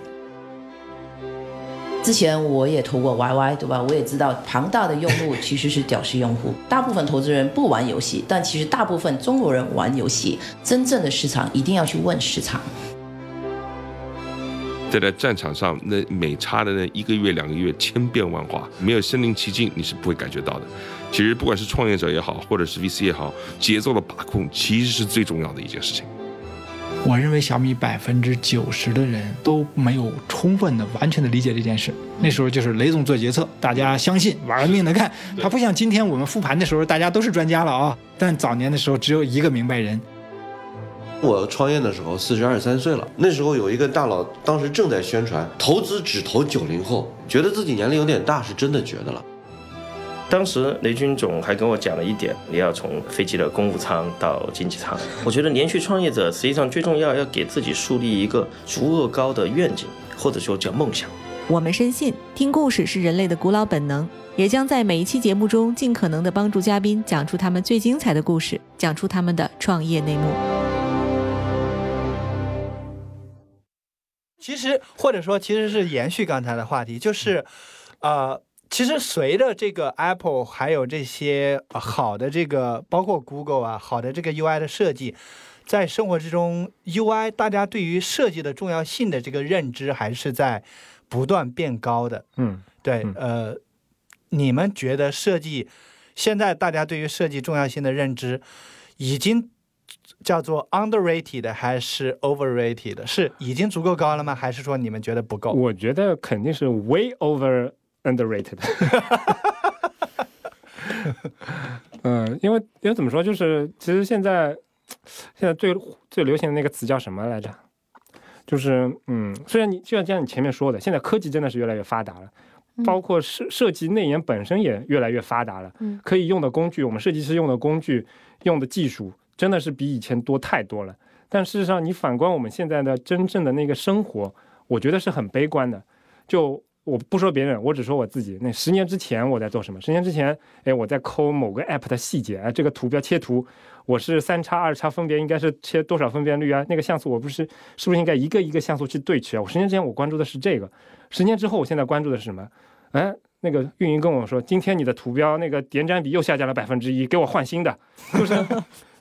之前我也投过 YY，对吧？我也知道庞大的用户 其实是屌丝用户，大部分投资人不玩游戏，但其实大部分中国人玩游戏。真正的市场一定要去问市场。在在战场上，那每差的那一个月、两个月，千变万化，没有身临其境，你是不会感觉到的。其实，不管是创业者也好，或者是 VC 也好，节奏的把控其实是最重要的一件事情。我认为小米百分之九十的人都没有充分的、完全的理解这件事。那时候就是雷总做决策，大家相信，玩了命的干。他不像今天我们复盘的时候，大家都是专家了啊。但早年的时候只有一个明白人。我创业的时候四十二三岁了，那时候有一个大佬，当时正在宣传投资只投九零后，觉得自己年龄有点大，是真的觉得了。当时雷军总还跟我讲了一点，你要从飞机的公务舱到经济舱。我觉得连续创业者实际上最重要要给自己树立一个足够高的愿景，或者说叫梦想。我们深信，听故事是人类的古老本能，也将在每一期节目中尽可能的帮助嘉宾讲出他们最精彩的故事，讲出他们的创业内幕。其实或者说其实是延续刚才的话题，就是，呃，其实随着这个 Apple 还有这些、呃好的这个包括 Google 啊，好的这个 UI 的设计，在生活之中 UI 大家对于设计的重要性的这个认知还是在不断变高的。嗯，对嗯，呃，你们觉得设计现在大家对于设计重要性的认知已经叫做 underrated 还是 overrated？是已经足够高了吗？还是说你们觉得不够？我觉得肯定是 way over underrated。嗯，因为因为怎么说，就是其实现在现在最最流行的那个词叫什么来着？就是嗯，虽然你就像像你前面说的，现在科技真的是越来越发达了，包括设设计内延本身也越来越发达了，嗯可以用的工具，我们设计师用的工具、用的技术，真的是比以前多太多了。但事实上，你反观我们现在的真正的那个生活，我觉得是很悲观的。就我不说别人，我只说我自己。那十年之前我在做什么？十年之前，哎，我在抠某个 app 的细节，哎，这个图标切图，我是三叉二叉分别应该是切多少分辨率啊？那个像素我不是是不是应该一个一个像素去对齐啊？我十年之前我关注的是这个，十年之后我现在关注的是什么？哎，那个运营跟我说，今天你的图标那个点展比又下降了百分之一，给我换新的，就是。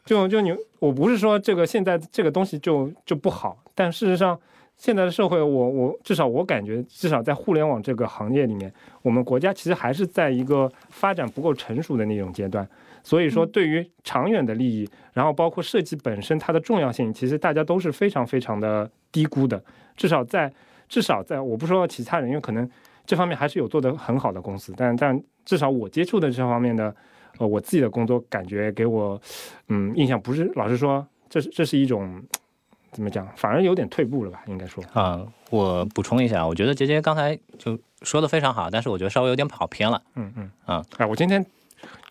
就就你，我不是说这个现在这个东西就就不好，但事实上，现在的社会我，我至少我感觉，至少在互联网这个行业里面，我们国家其实还是在一个发展不够成熟的那种阶段。所以说，对于长远的利益，然后包括设计本身它的重要性，其实大家都是非常非常的低估的。至少在至少在我不说其他人，因为可能这方面还是有做得很好的公司，但但至少我接触的这方面的。呃，我自己的工作感觉给我，嗯，印象不是，老实说，这是这是一种怎么讲，反而有点退步了吧，应该说。啊、我补充一下，我觉得杰杰刚才就说的非常好，但是我觉得稍微有点跑偏了。嗯嗯啊，哎，我今天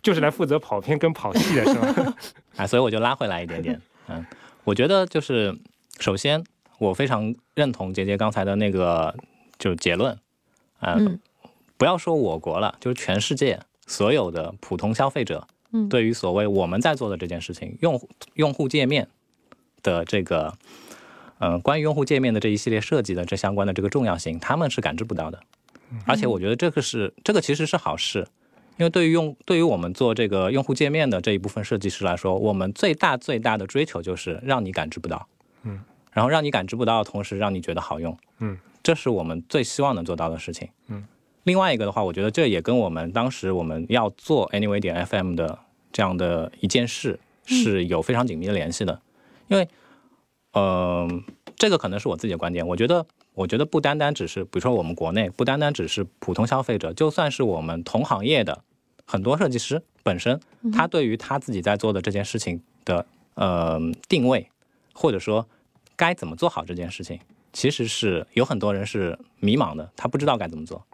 就是来负责跑偏跟跑戏的是吧？啊，所以我就拉回来一点点。嗯，我觉得就是首先，我非常认同杰杰刚才的那个就是结论，啊、嗯不要说我国了，就是全世界所有的普通消费者，嗯对于所谓我们在做的这件事情，用户用户界面的这个嗯、关于用户界面的这一系列设计的这相关的这个重要性，他们是感知不到的。而且我觉得这个是这个其实是好事，因为对于用对于我们做这个用户界面的这一部分设计师来说，我们最大最大的追求就是让你感知不到，嗯，然后让你感知不到的同时让你觉得好用，嗯，这是我们最希望能做到的事情，嗯。另外一个的话，我觉得这也跟我们当时我们要做 Anyway 点 FM 的这样的一件事是有非常紧密的联系的，因为，呃，这个可能是我自己的观点，我觉得。我觉得不单单只是，比如说我们国内不单单只是普通消费者，就算是我们同行业的很多设计师本身，他对于他自己在做的这件事情的呃定位，或者说该怎么做好这件事情，其实是有很多人是迷茫的，他不知道该怎么做。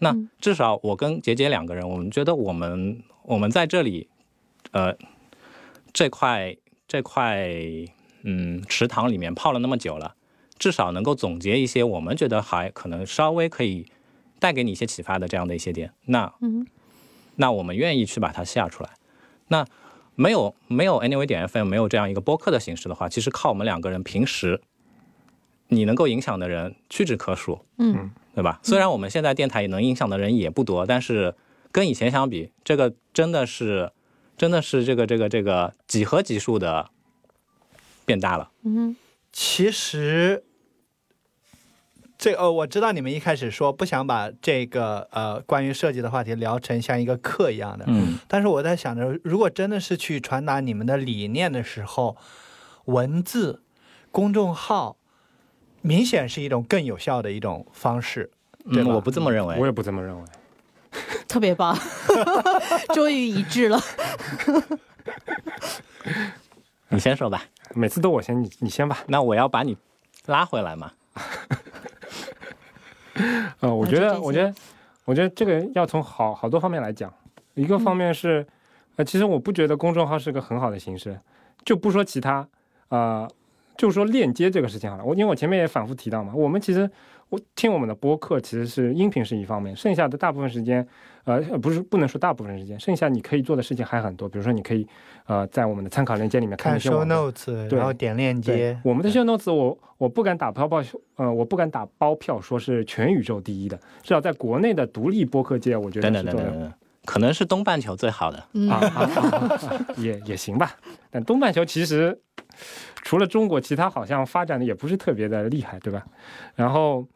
那至少我跟杰杰两个人，我们觉得我们我们在这里，呃，这块这块嗯池塘里面泡了那么久了。至少能够总结一些我们觉得还可能稍微可以带给你一些启发的这样的一些点，那，嗯，那我们愿意去把它下出来。那没有没有 Anyway 点 FM 没有这样一个播客的形式的话，其实靠我们两个人平时你能够影响的人屈指可数，嗯，对吧？虽然我们现在电台也能影响的人也不多，但是跟以前相比，这个真的是真的是这个这个这个几何级数的变大了。嗯，其实。这呃，我知道你们一开始说不想把这个呃关于设计的话题聊成像一个课一样的，嗯，但是我在想着，如果真的是去传达你们的理念的时候，文字、公众号明显是一种更有效的一种方式，对吧？我不这么认为，我也不这么认为。特别棒，终于一致了。你先说吧，每次都我先，你你先吧。那我要把你拉回来嘛。呃，我觉得，我觉得，我觉得这个要从好好多方面来讲。一个方面是，呃，其实我不觉得公众号是个很好的形式，就不说其他，啊，就说链接这个事情好了。我因为我前面也反复提到嘛，我们其实我听我们的播客其实是音频是一方面，剩下的大部分时间，呃，不是不能说大部分时间，剩下你可以做的事情还很多。比如说，你可以呃在我们的参考链接里面看 show notes，然后点链接。我们的 show notes，我我不敢打包票，呃，我不敢打包票说是全宇宙第一的，至少在国内的独立播客界，我觉得是做的。可能是东半球最好的啊，也也行吧。但东半球其实除了中国，其他好像发展的也不是特别的厉害，对吧？然后，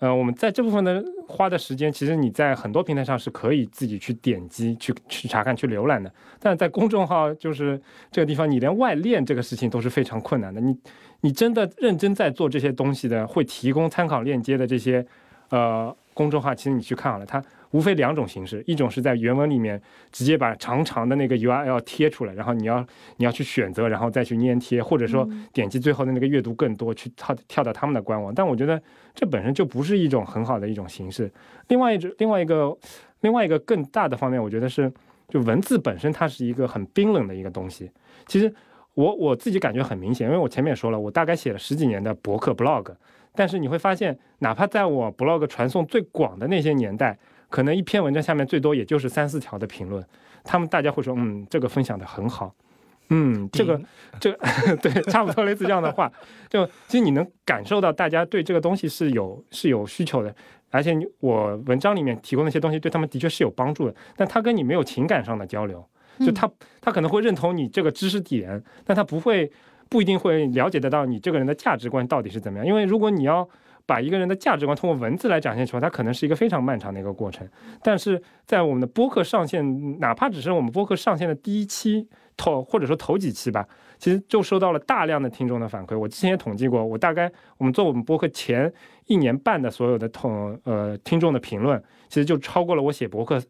呃，我们在这部分的花的时间，其实你在很多平台上是可以自己去点击、去去查看、去浏览的。但是在公众号，就是这个地方，你连外链这个事情都是非常困难的。你你真的认真在做这些东西的，会提供参考链接的这些呃公众号，其实你去看好了，它。无非两种形式，一种是在原文里面直接把长长的那个 URL 贴出来，然后你要你要去选择，然后再去粘贴，或者说点击最后的那个阅读更多，去跳跳到他们的官网。但我觉得这本身就不是一种很好的一种形式。另外一种另外一个另外一个更大的方面，我觉得是就文字本身它是一个很冰冷的一个东西。其实我我自己感觉很明显，因为我前面也说了，我大概写了十几年的博客 blog，但是你会发现，哪怕在我 blog 传送最广的那些年代。可能一篇文章下面最多也就是三四条的评论，他们大家会说，嗯，这个分享的很好，嗯，这个这个 对，差不多类似这样的话，就其实你能感受到大家对这个东西是有是有需求的，而且我文章里面提供那些东西对他们的确是有帮助的，但他跟你没有情感上的交流，就他他可能会认同你这个知识点，但他不会不一定会了解得到你这个人的价值观到底是怎么样，因为如果你要。把一个人的价值观通过文字来展现出来，它可能是一个非常漫长的一个过程。但是在我们的播客上线，哪怕只是我们播客上线的第一期头，或者说头几期吧，其实就收到了大量的听众的反馈。我之前也统计过，我大概我们做我们播客前一年半的所有的统呃听众的评论，其实就超过了我写博客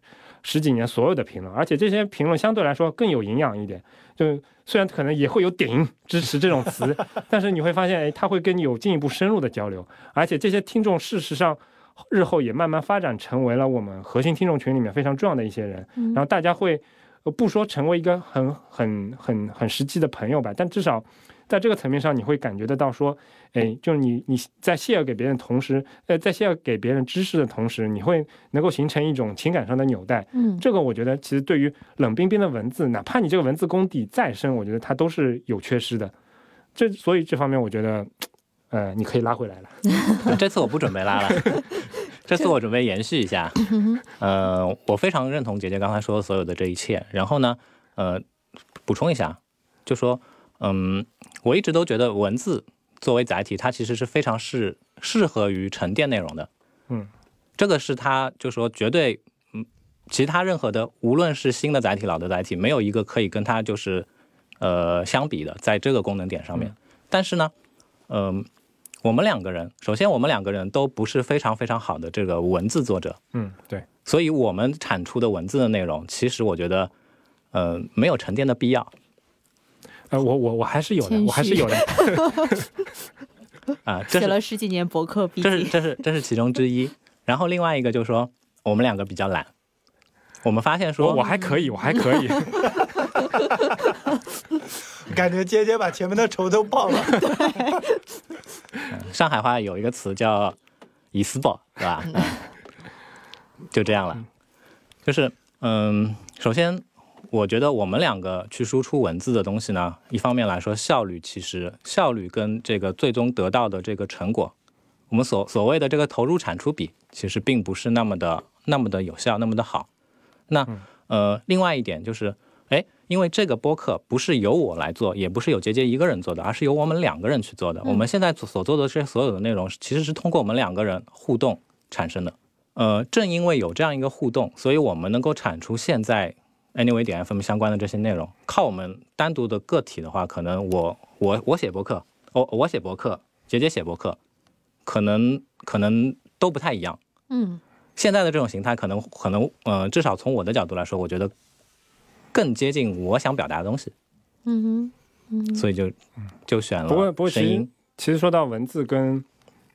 十几年所有的评论，而且这些评论相对来说更有营养一点。就虽然可能也会有“顶”支持这种词，但是你会发现，哎，他会跟你有进一步深入的交流，而且这些听众事实上日后也慢慢发展成为了我们核心听众群里面非常重要的一些人。然后大家会不说成为一个很很很很实际的朋友吧，但至少。在这个层面上，你会感觉得到说，哎，就是你你在 share 给别人同时，呃，在 share 给别人知识的同时，你会能够形成一种情感上的纽带。嗯，这个我觉得其实对于冷冰冰的文字，哪怕你这个文字功底再深，我觉得它都是有缺失的。这所以这方面，我觉得呃，你可以拉回来了。这次我不准备拉了，这次我准备延续一下。呃，我非常认同姐姐刚才说的所有的这一切。然后呢，呃，补充一下，就说，嗯，我一直都觉得文字作为载体，它其实是非常适适合于沉淀内容的。嗯，这个是它就说绝对，嗯，其他任何的，无论是新的载体、老的载体，没有一个可以跟它就是呃相比的，在这个功能点上面。但是呢，嗯、我们两个人，首先我们两个人都不是非常非常好的这个文字作者，嗯，对，所以我们产出的文字的内容，其实我觉得，呃，没有沉淀的必要。呃，我我我还是有的，我还是有的。啊，这写了十几年博客笔这是，这是这是其中之一。然后另外一个就是说，我们两个比较懒，我们发现说，我我还可以，我还可以。感觉杰杰把前面的仇都报了。上海话有一个词叫“以私报”，是吧？嗯就这样了。就是嗯，首先我觉得我们两个去输出文字的东西呢，一方面来说效率其实效率跟这个最终得到的这个成果，我们所所谓的这个投入产出比，其实并不是那么的那么的有效，那么的好。那呃，另外一点就是，哎，因为这个播客不是由我来做，也不是由杰杰一个人做的，而是由我们两个人去做的。我们现在所做的这些所有的内容，其实是通过我们两个人互动产生的。呃，正因为有这样一个互动，所以我们能够产出现在 Anyway 点 FM 相关的这些内容。靠我们单独的个体的话，可能我我我写博客，我我写博客，杰杰写博客，可能可能都不太一样。嗯现在的这种形态，可能可能呃，至少从我的角度来说，我觉得更接近我想表达的东西，嗯哼嗯所以就就选了不过不过，其实声音。其实说到文字跟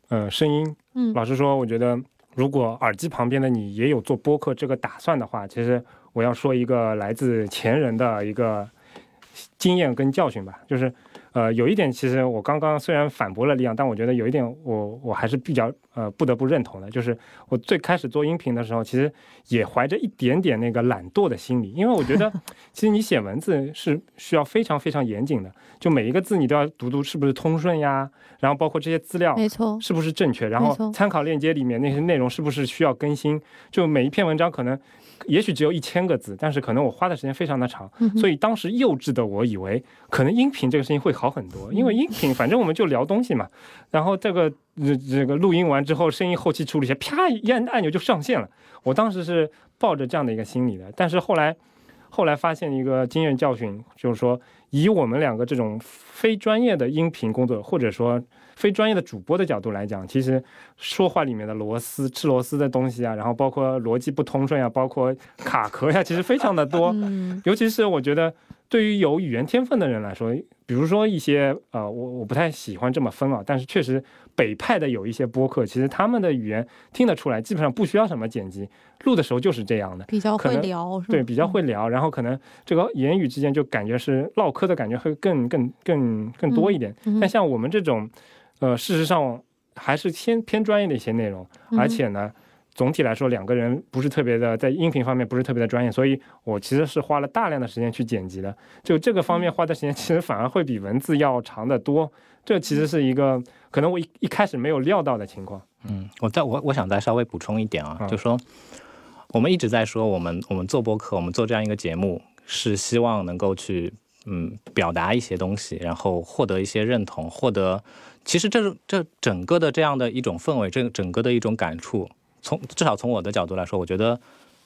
呃声音，嗯老实说，我觉得如果耳机旁边的你也有做播客这个打算的话，其实我要说一个来自前人的一个经验跟教训吧，就是呃有一点，其实我刚刚虽然反驳了李阳，但我觉得有一点我我还是比较呃不得不认同的，就是我最开始做音频的时候，其实也怀着一点点那个懒惰的心理，因为我觉得 其实你写文字是需要非常非常严谨的，就每一个字你都要读读是不是通顺呀，然后包括这些资料没错，是不是正确，然后参考链接里面那些内容是不是需要更新，就每一篇文章可能。也许只有一千个字，但是可能我花的时间非常的长，嗯所以当时幼稚的我以为可能音频这个事情会好很多，因为音频反正我们就聊东西嘛，然后这个这这个录音完之后，声音后期处理一下，啪一按按钮就上线了。我当时是抱着这样的一个心理的，但是后来后来发现一个经验教训，就是说以我们两个这种非专业的音频工作，或者说非专业的主播的角度来讲，其实说话里面的螺丝、吃螺丝的东西啊，然后包括逻辑不通顺呀，包括卡壳呀，其实非常的多。嗯尤其是我觉得，对于有语言天分的人来说，比如说一些呃，我我不太喜欢这么分啊，但是确实北派的有一些播客，其实他们的语言听得出来，基本上不需要什么剪辑，录的时候就是这样的。比较会聊，对，比较会聊，然后可能这个言语之间就感觉是唠嗑的感觉会更更更更多一点。嗯嗯但像我们这种，呃，事实上还是偏偏专业的一些内容，嗯而且呢，总体来说两个人不是特别的在音频方面不是特别的专业，所以我其实是花了大量的时间去剪辑的。就这个方面花的时间，其实反而会比文字要长得多。这其实是一个可能我一一开始没有料到的情况。嗯，我再我我想再稍微补充一点啊，嗯就说我们一直在说，我们我们做播客，我们做这样一个节目，是希望能够去嗯表达一些东西，然后获得一些认同，获得其实这这整个的这样的一种氛围，这整个的一种感触，从至少从我的角度来说，我觉得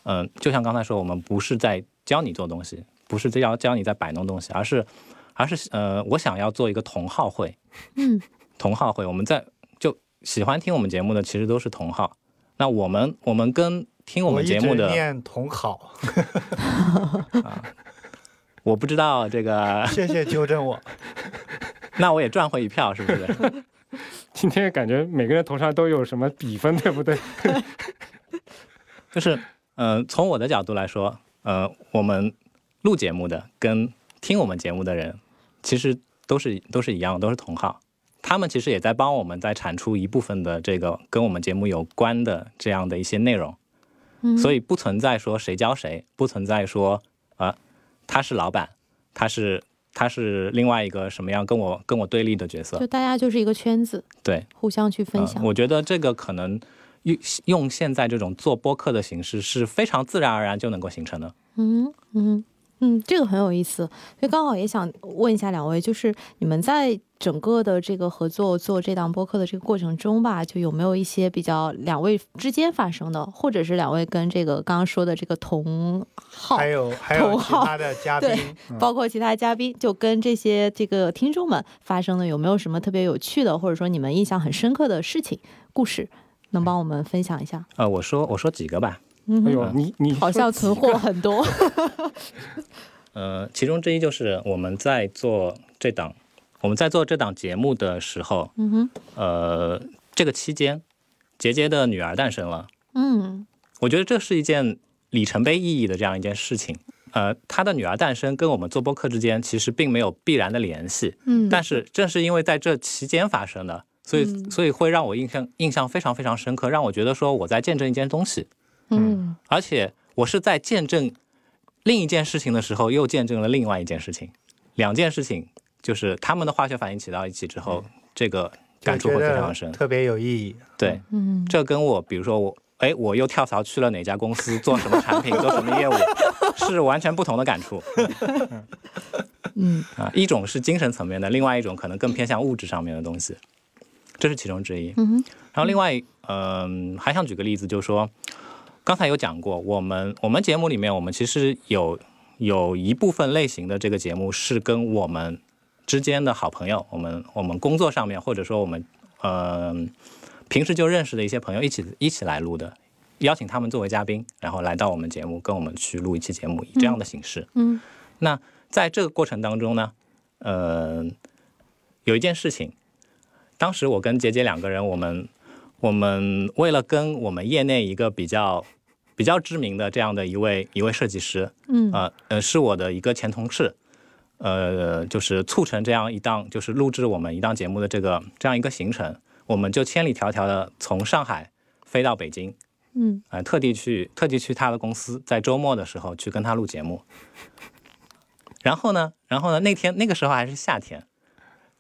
嗯、就像刚才说，我们不是在教你做东西，不是在教教你在摆弄东西，而是而是呃，我想要做一个同好会，嗯同好会，我们在就喜欢听我们节目的其实都是同好。那我们我们跟听我们节目的，同好，我不知道这个，谢谢纠正我。那我也赚回一票，是不是？今天感觉每个人头上都有什么比分，对不对？就是呃，从我的角度来说，呃，我们录节目的跟听我们节目的人，其实都是都是一样，都是同号。他们其实也在帮我们在产出一部分的这个跟我们节目有关的这样的一些内容。嗯，所以不存在说谁教谁，不存在说啊、他是老板，他是他是另外一个什么样跟我跟我对立的角色就。大家就是一个圈子，对，互相去分享。呃我觉得这个可能用用现在这种做播客的形式是非常自然而然就能够形成的。嗯嗯嗯，这个很有意思。所以刚好也想问一下两位，就是你们在整个的这个合作做这档播客的这个过程中吧，就有没有一些比较两位之间发生的，或者是两位跟这个刚刚说的这个同号，还有还有同号其他的嘉宾对，包括其他嘉宾，就跟这些这个听众们发生的有没有什么特别有趣的，或者说你们印象很深刻的事情、故事，能帮我们分享一下？呃，我说我说几个吧。哎呦，你你好像存货很多。呃，其中之一就是我们在做这档我们在做这档节目的时候，嗯哼，呃，这个期间，杰杰的女儿诞生了。嗯。我觉得这是一件里程碑意义的这样一件事情。呃，他的女儿诞生跟我们做播客之间其实并没有必然的联系，嗯，但是正是因为在这期间发生的，所以、嗯。所以会让我印象印象非常非常深刻，让我觉得说我在见证一件东西，嗯。而且我是在见证另一件事情的时候，又见证了另外一件事情，两件事情就是他们的化学反应起到一起之后，这个感触会非常深。特别有意义。对，嗯。这跟我比如说我，哎，我又跳槽去了哪家公司，做什么产品，做什么业务，是完全不同的感触。嗯。啊。一种是精神层面的，另外一种可能更偏向物质上面的东西，这是其中之一。嗯然后另外，嗯、还想举个例子，就是说，刚才有讲过，我们我们节目里面，我们其实有有一部分类型的这个节目是跟我们之间的好朋友，我们我们工作上面，或者说我们嗯、平时就认识的一些朋友一起一起来录的，邀请他们作为嘉宾，然后来到我们节目，跟我们去录一期节目，以这样的形式。嗯那在这个过程当中呢，呃，有一件事情，当时我跟杰杰两个人，我们我们为了跟我们业内一个比较比较知名的这样的一位一位设计师，嗯呃呃，是我的一个前同事，呃，就是促成这样一档就是录制我们一档节目的这个这样一个行程，我们就千里迢迢的从上海飞到北京，嗯呃，特地去特地去他的公司，在周末的时候去跟他录节目。然后呢，然后呢，那天那个时候还是夏天，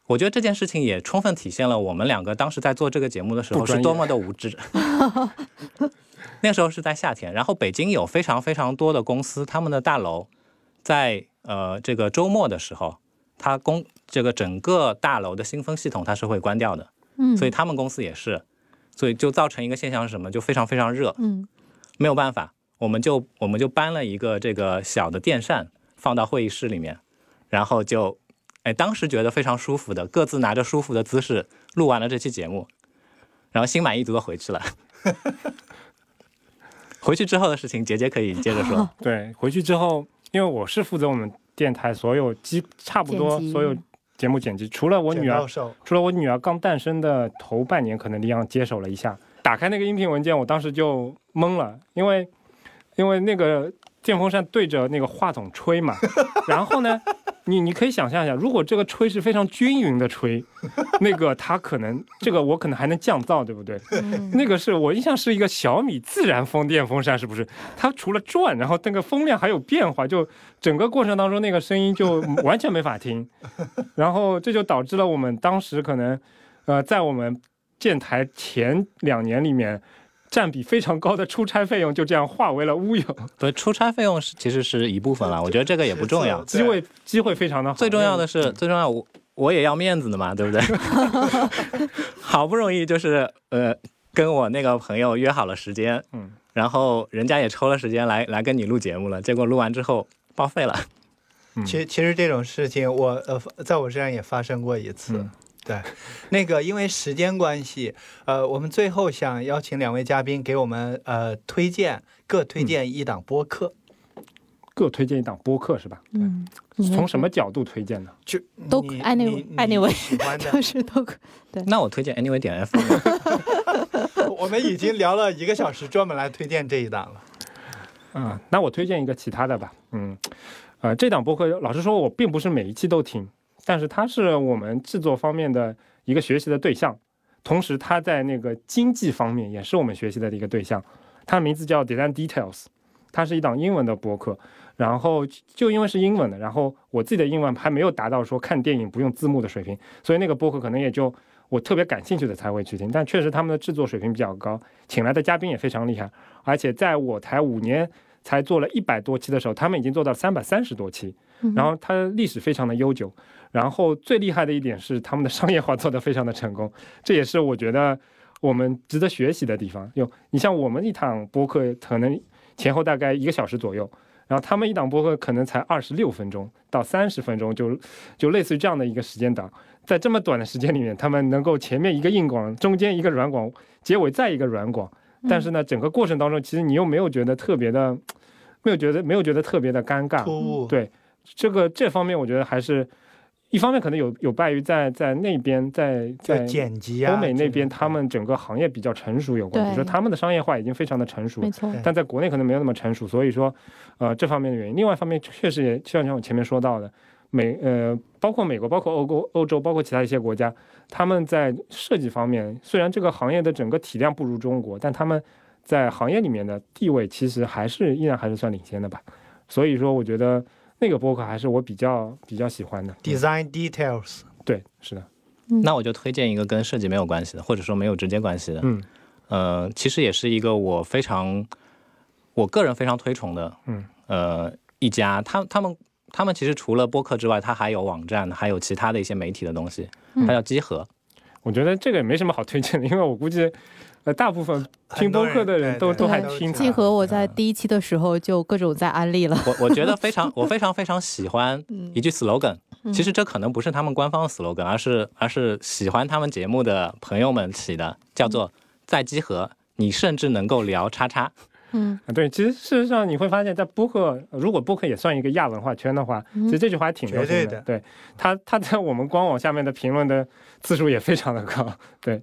我觉得这件事情也充分体现了我们两个当时在做这个节目的时候是多么的无知。那时候是在夏天，然后北京有非常非常多的公司，他们的大楼在呃这个周末的时候，它公这个整个大楼的新风系统它是会关掉的，嗯，所以他们公司也是，所以就造成一个现象是什么？就非常非常热，嗯没有办法，我们就我们就搬了一个这个小的电扇放到会议室里面，然后就，哎，当时觉得非常舒服的，各自拿着舒服的姿势录完了这期节目，然后心满意足的回去了。回去之后的事情，杰杰可以接着说。对，回去之后，因为我是负责我们电台所有基差不多所有节目剪辑，除了我女儿除了我女儿刚诞生的头半年，可能李阳接手了一下。打开那个音频文件，我当时就懵了，因为因为那个电风扇对着那个话筒吹嘛，然后呢，你你可以想象一下，如果这个吹是非常均匀的吹，那个它可能这个我可能还能降噪，对不对？嗯 那个是我印象是一个小米自然风电风扇，是不是？它除了转，然后那个风量还有变化，就整个过程当中那个声音就完全没法听，然后这就导致了我们当时可能，呃，在我们建台前两年里面，占比非常高的出差费用就这样化为了乌有，对，出差费用是其实是一部分了，我觉得这个也不重要。机会机会非常的好。最重要的是，最重要我我也要面子的嘛，对不对？好不容易就是呃跟我那个朋友约好了时间，嗯，然后人家也抽了时间来来跟你录节目了，结果录完之后报废了。嗯其其实这种事情我呃在我身上也发生过一次。嗯对，那个因为时间关系，呃，我们最后想邀请两位嘉宾给我们呃推荐各推荐一档播客，各推荐一档播客是吧？嗯，从什么角度推荐呢？就都你 anyway- 你你 anyway，喜欢的 就。是都 可那我推荐 Anyway 点 F，我们已经聊了一个小时，专门来推荐这一档了。嗯，那我推荐一个其他的吧。嗯，呃，这档播客，老实说，我并不是每一期都听，但是它是我们制作方面的一个学习的对象，同时它在那个经济方面也是我们学习的一个对象。它的名字叫 Design Details，它是一档英文的播客，然后就因为是英文的，然后我自己的英文还没有达到说看电影不用字幕的水平，所以那个播客可能也就我特别感兴趣的才会去听。但确实他们的制作水平比较高，请来的嘉宾也非常厉害，而且在我台五年才做了一百多期的时候，他们已经做到三百三十多期，然后它历史非常的悠久。然后最厉害的一点是他们的商业化做得非常的成功，这也是我觉得我们值得学习的地方。有你像我们一堂播客可能前后大概一个小时左右，然后他们一档播客可能才二十六分钟到三十分钟，就就类似于这样的一个时间档，在这么短的时间里面，他们能够前面一个硬广，中间一个软广，结尾再一个软广，但是呢，整个过程当中其实你又没有觉得特别的，没有觉得没有觉得特别的尴尬，对这个这方面，我觉得还是。一方面可能有有败于在在那边在在剪辑啊，欧美那边，他们整个行业比较成熟有关，比如说他们的商业化已经非常的成熟没，错，但在国内可能没有那么成熟，所以说，呃，这方面的原因。另外一方面，确实也就像我前面说到的，美呃，包括美国，包括欧洲、欧洲，包括其他一些国家，他们在设计方面，虽然这个行业的整个体量不如中国，但他们在行业里面的地位其实还是依然还是算领先的吧。所以说，我觉得那个播客还是我比较比较喜欢的。design details。对，是的，那我就推荐一个跟设计没有关系的，或者说没有直接关系的。嗯呃，其实也是一个我非常，我个人非常推崇的，嗯，呃，一家，他他们他们其实除了播客之外，它还有网站，还有其他的一些媒体的东西，它叫集合。我觉得这个也没什么好推荐的，因为我估计，呃，大部分听播客的人都人都还听它季和我在第一期的时候就各种在安利了，我 我觉得非常，我非常非常喜欢一句 slogan，、其实这可能不是他们官方的 slogan，而是而是喜欢他们节目的朋友们起的，叫做在集合，你甚至能够聊叉叉。嗯。啊，对，其实事实上你会发现在播客，如果播客也算一个亚文化圈的话，其实这句话还挺流行的对他，他在我们官网下面的评论的次数也非常的高。对，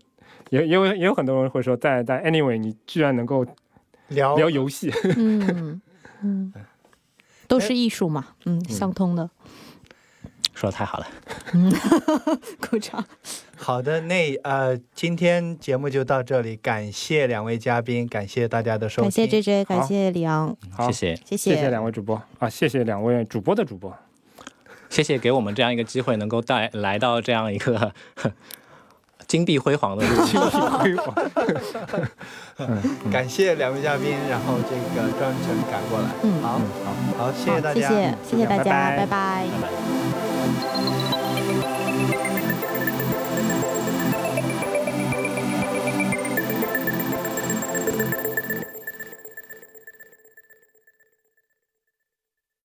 也也有也有很多人会说，在在 Anyway，你居然能够聊聊游戏，嗯嗯，都是艺术嘛，嗯，相通的，说的太好了，鼓掌。好的，那呃，今天节目就到这里，感谢两位嘉宾，感谢大家的收听，感谢 J J，感谢李昂，好，谢谢。谢谢。谢两位主播啊，谢谢两位主播的主播。谢谢给我们这样一个机会，能够带来到这样一个 金碧辉煌的路径。辉 煌，感谢两位嘉宾，然后这个专程赶过来，嗯。好，好，好，谢谢大家，谢谢谢谢大家，拜。拜拜。拜拜拜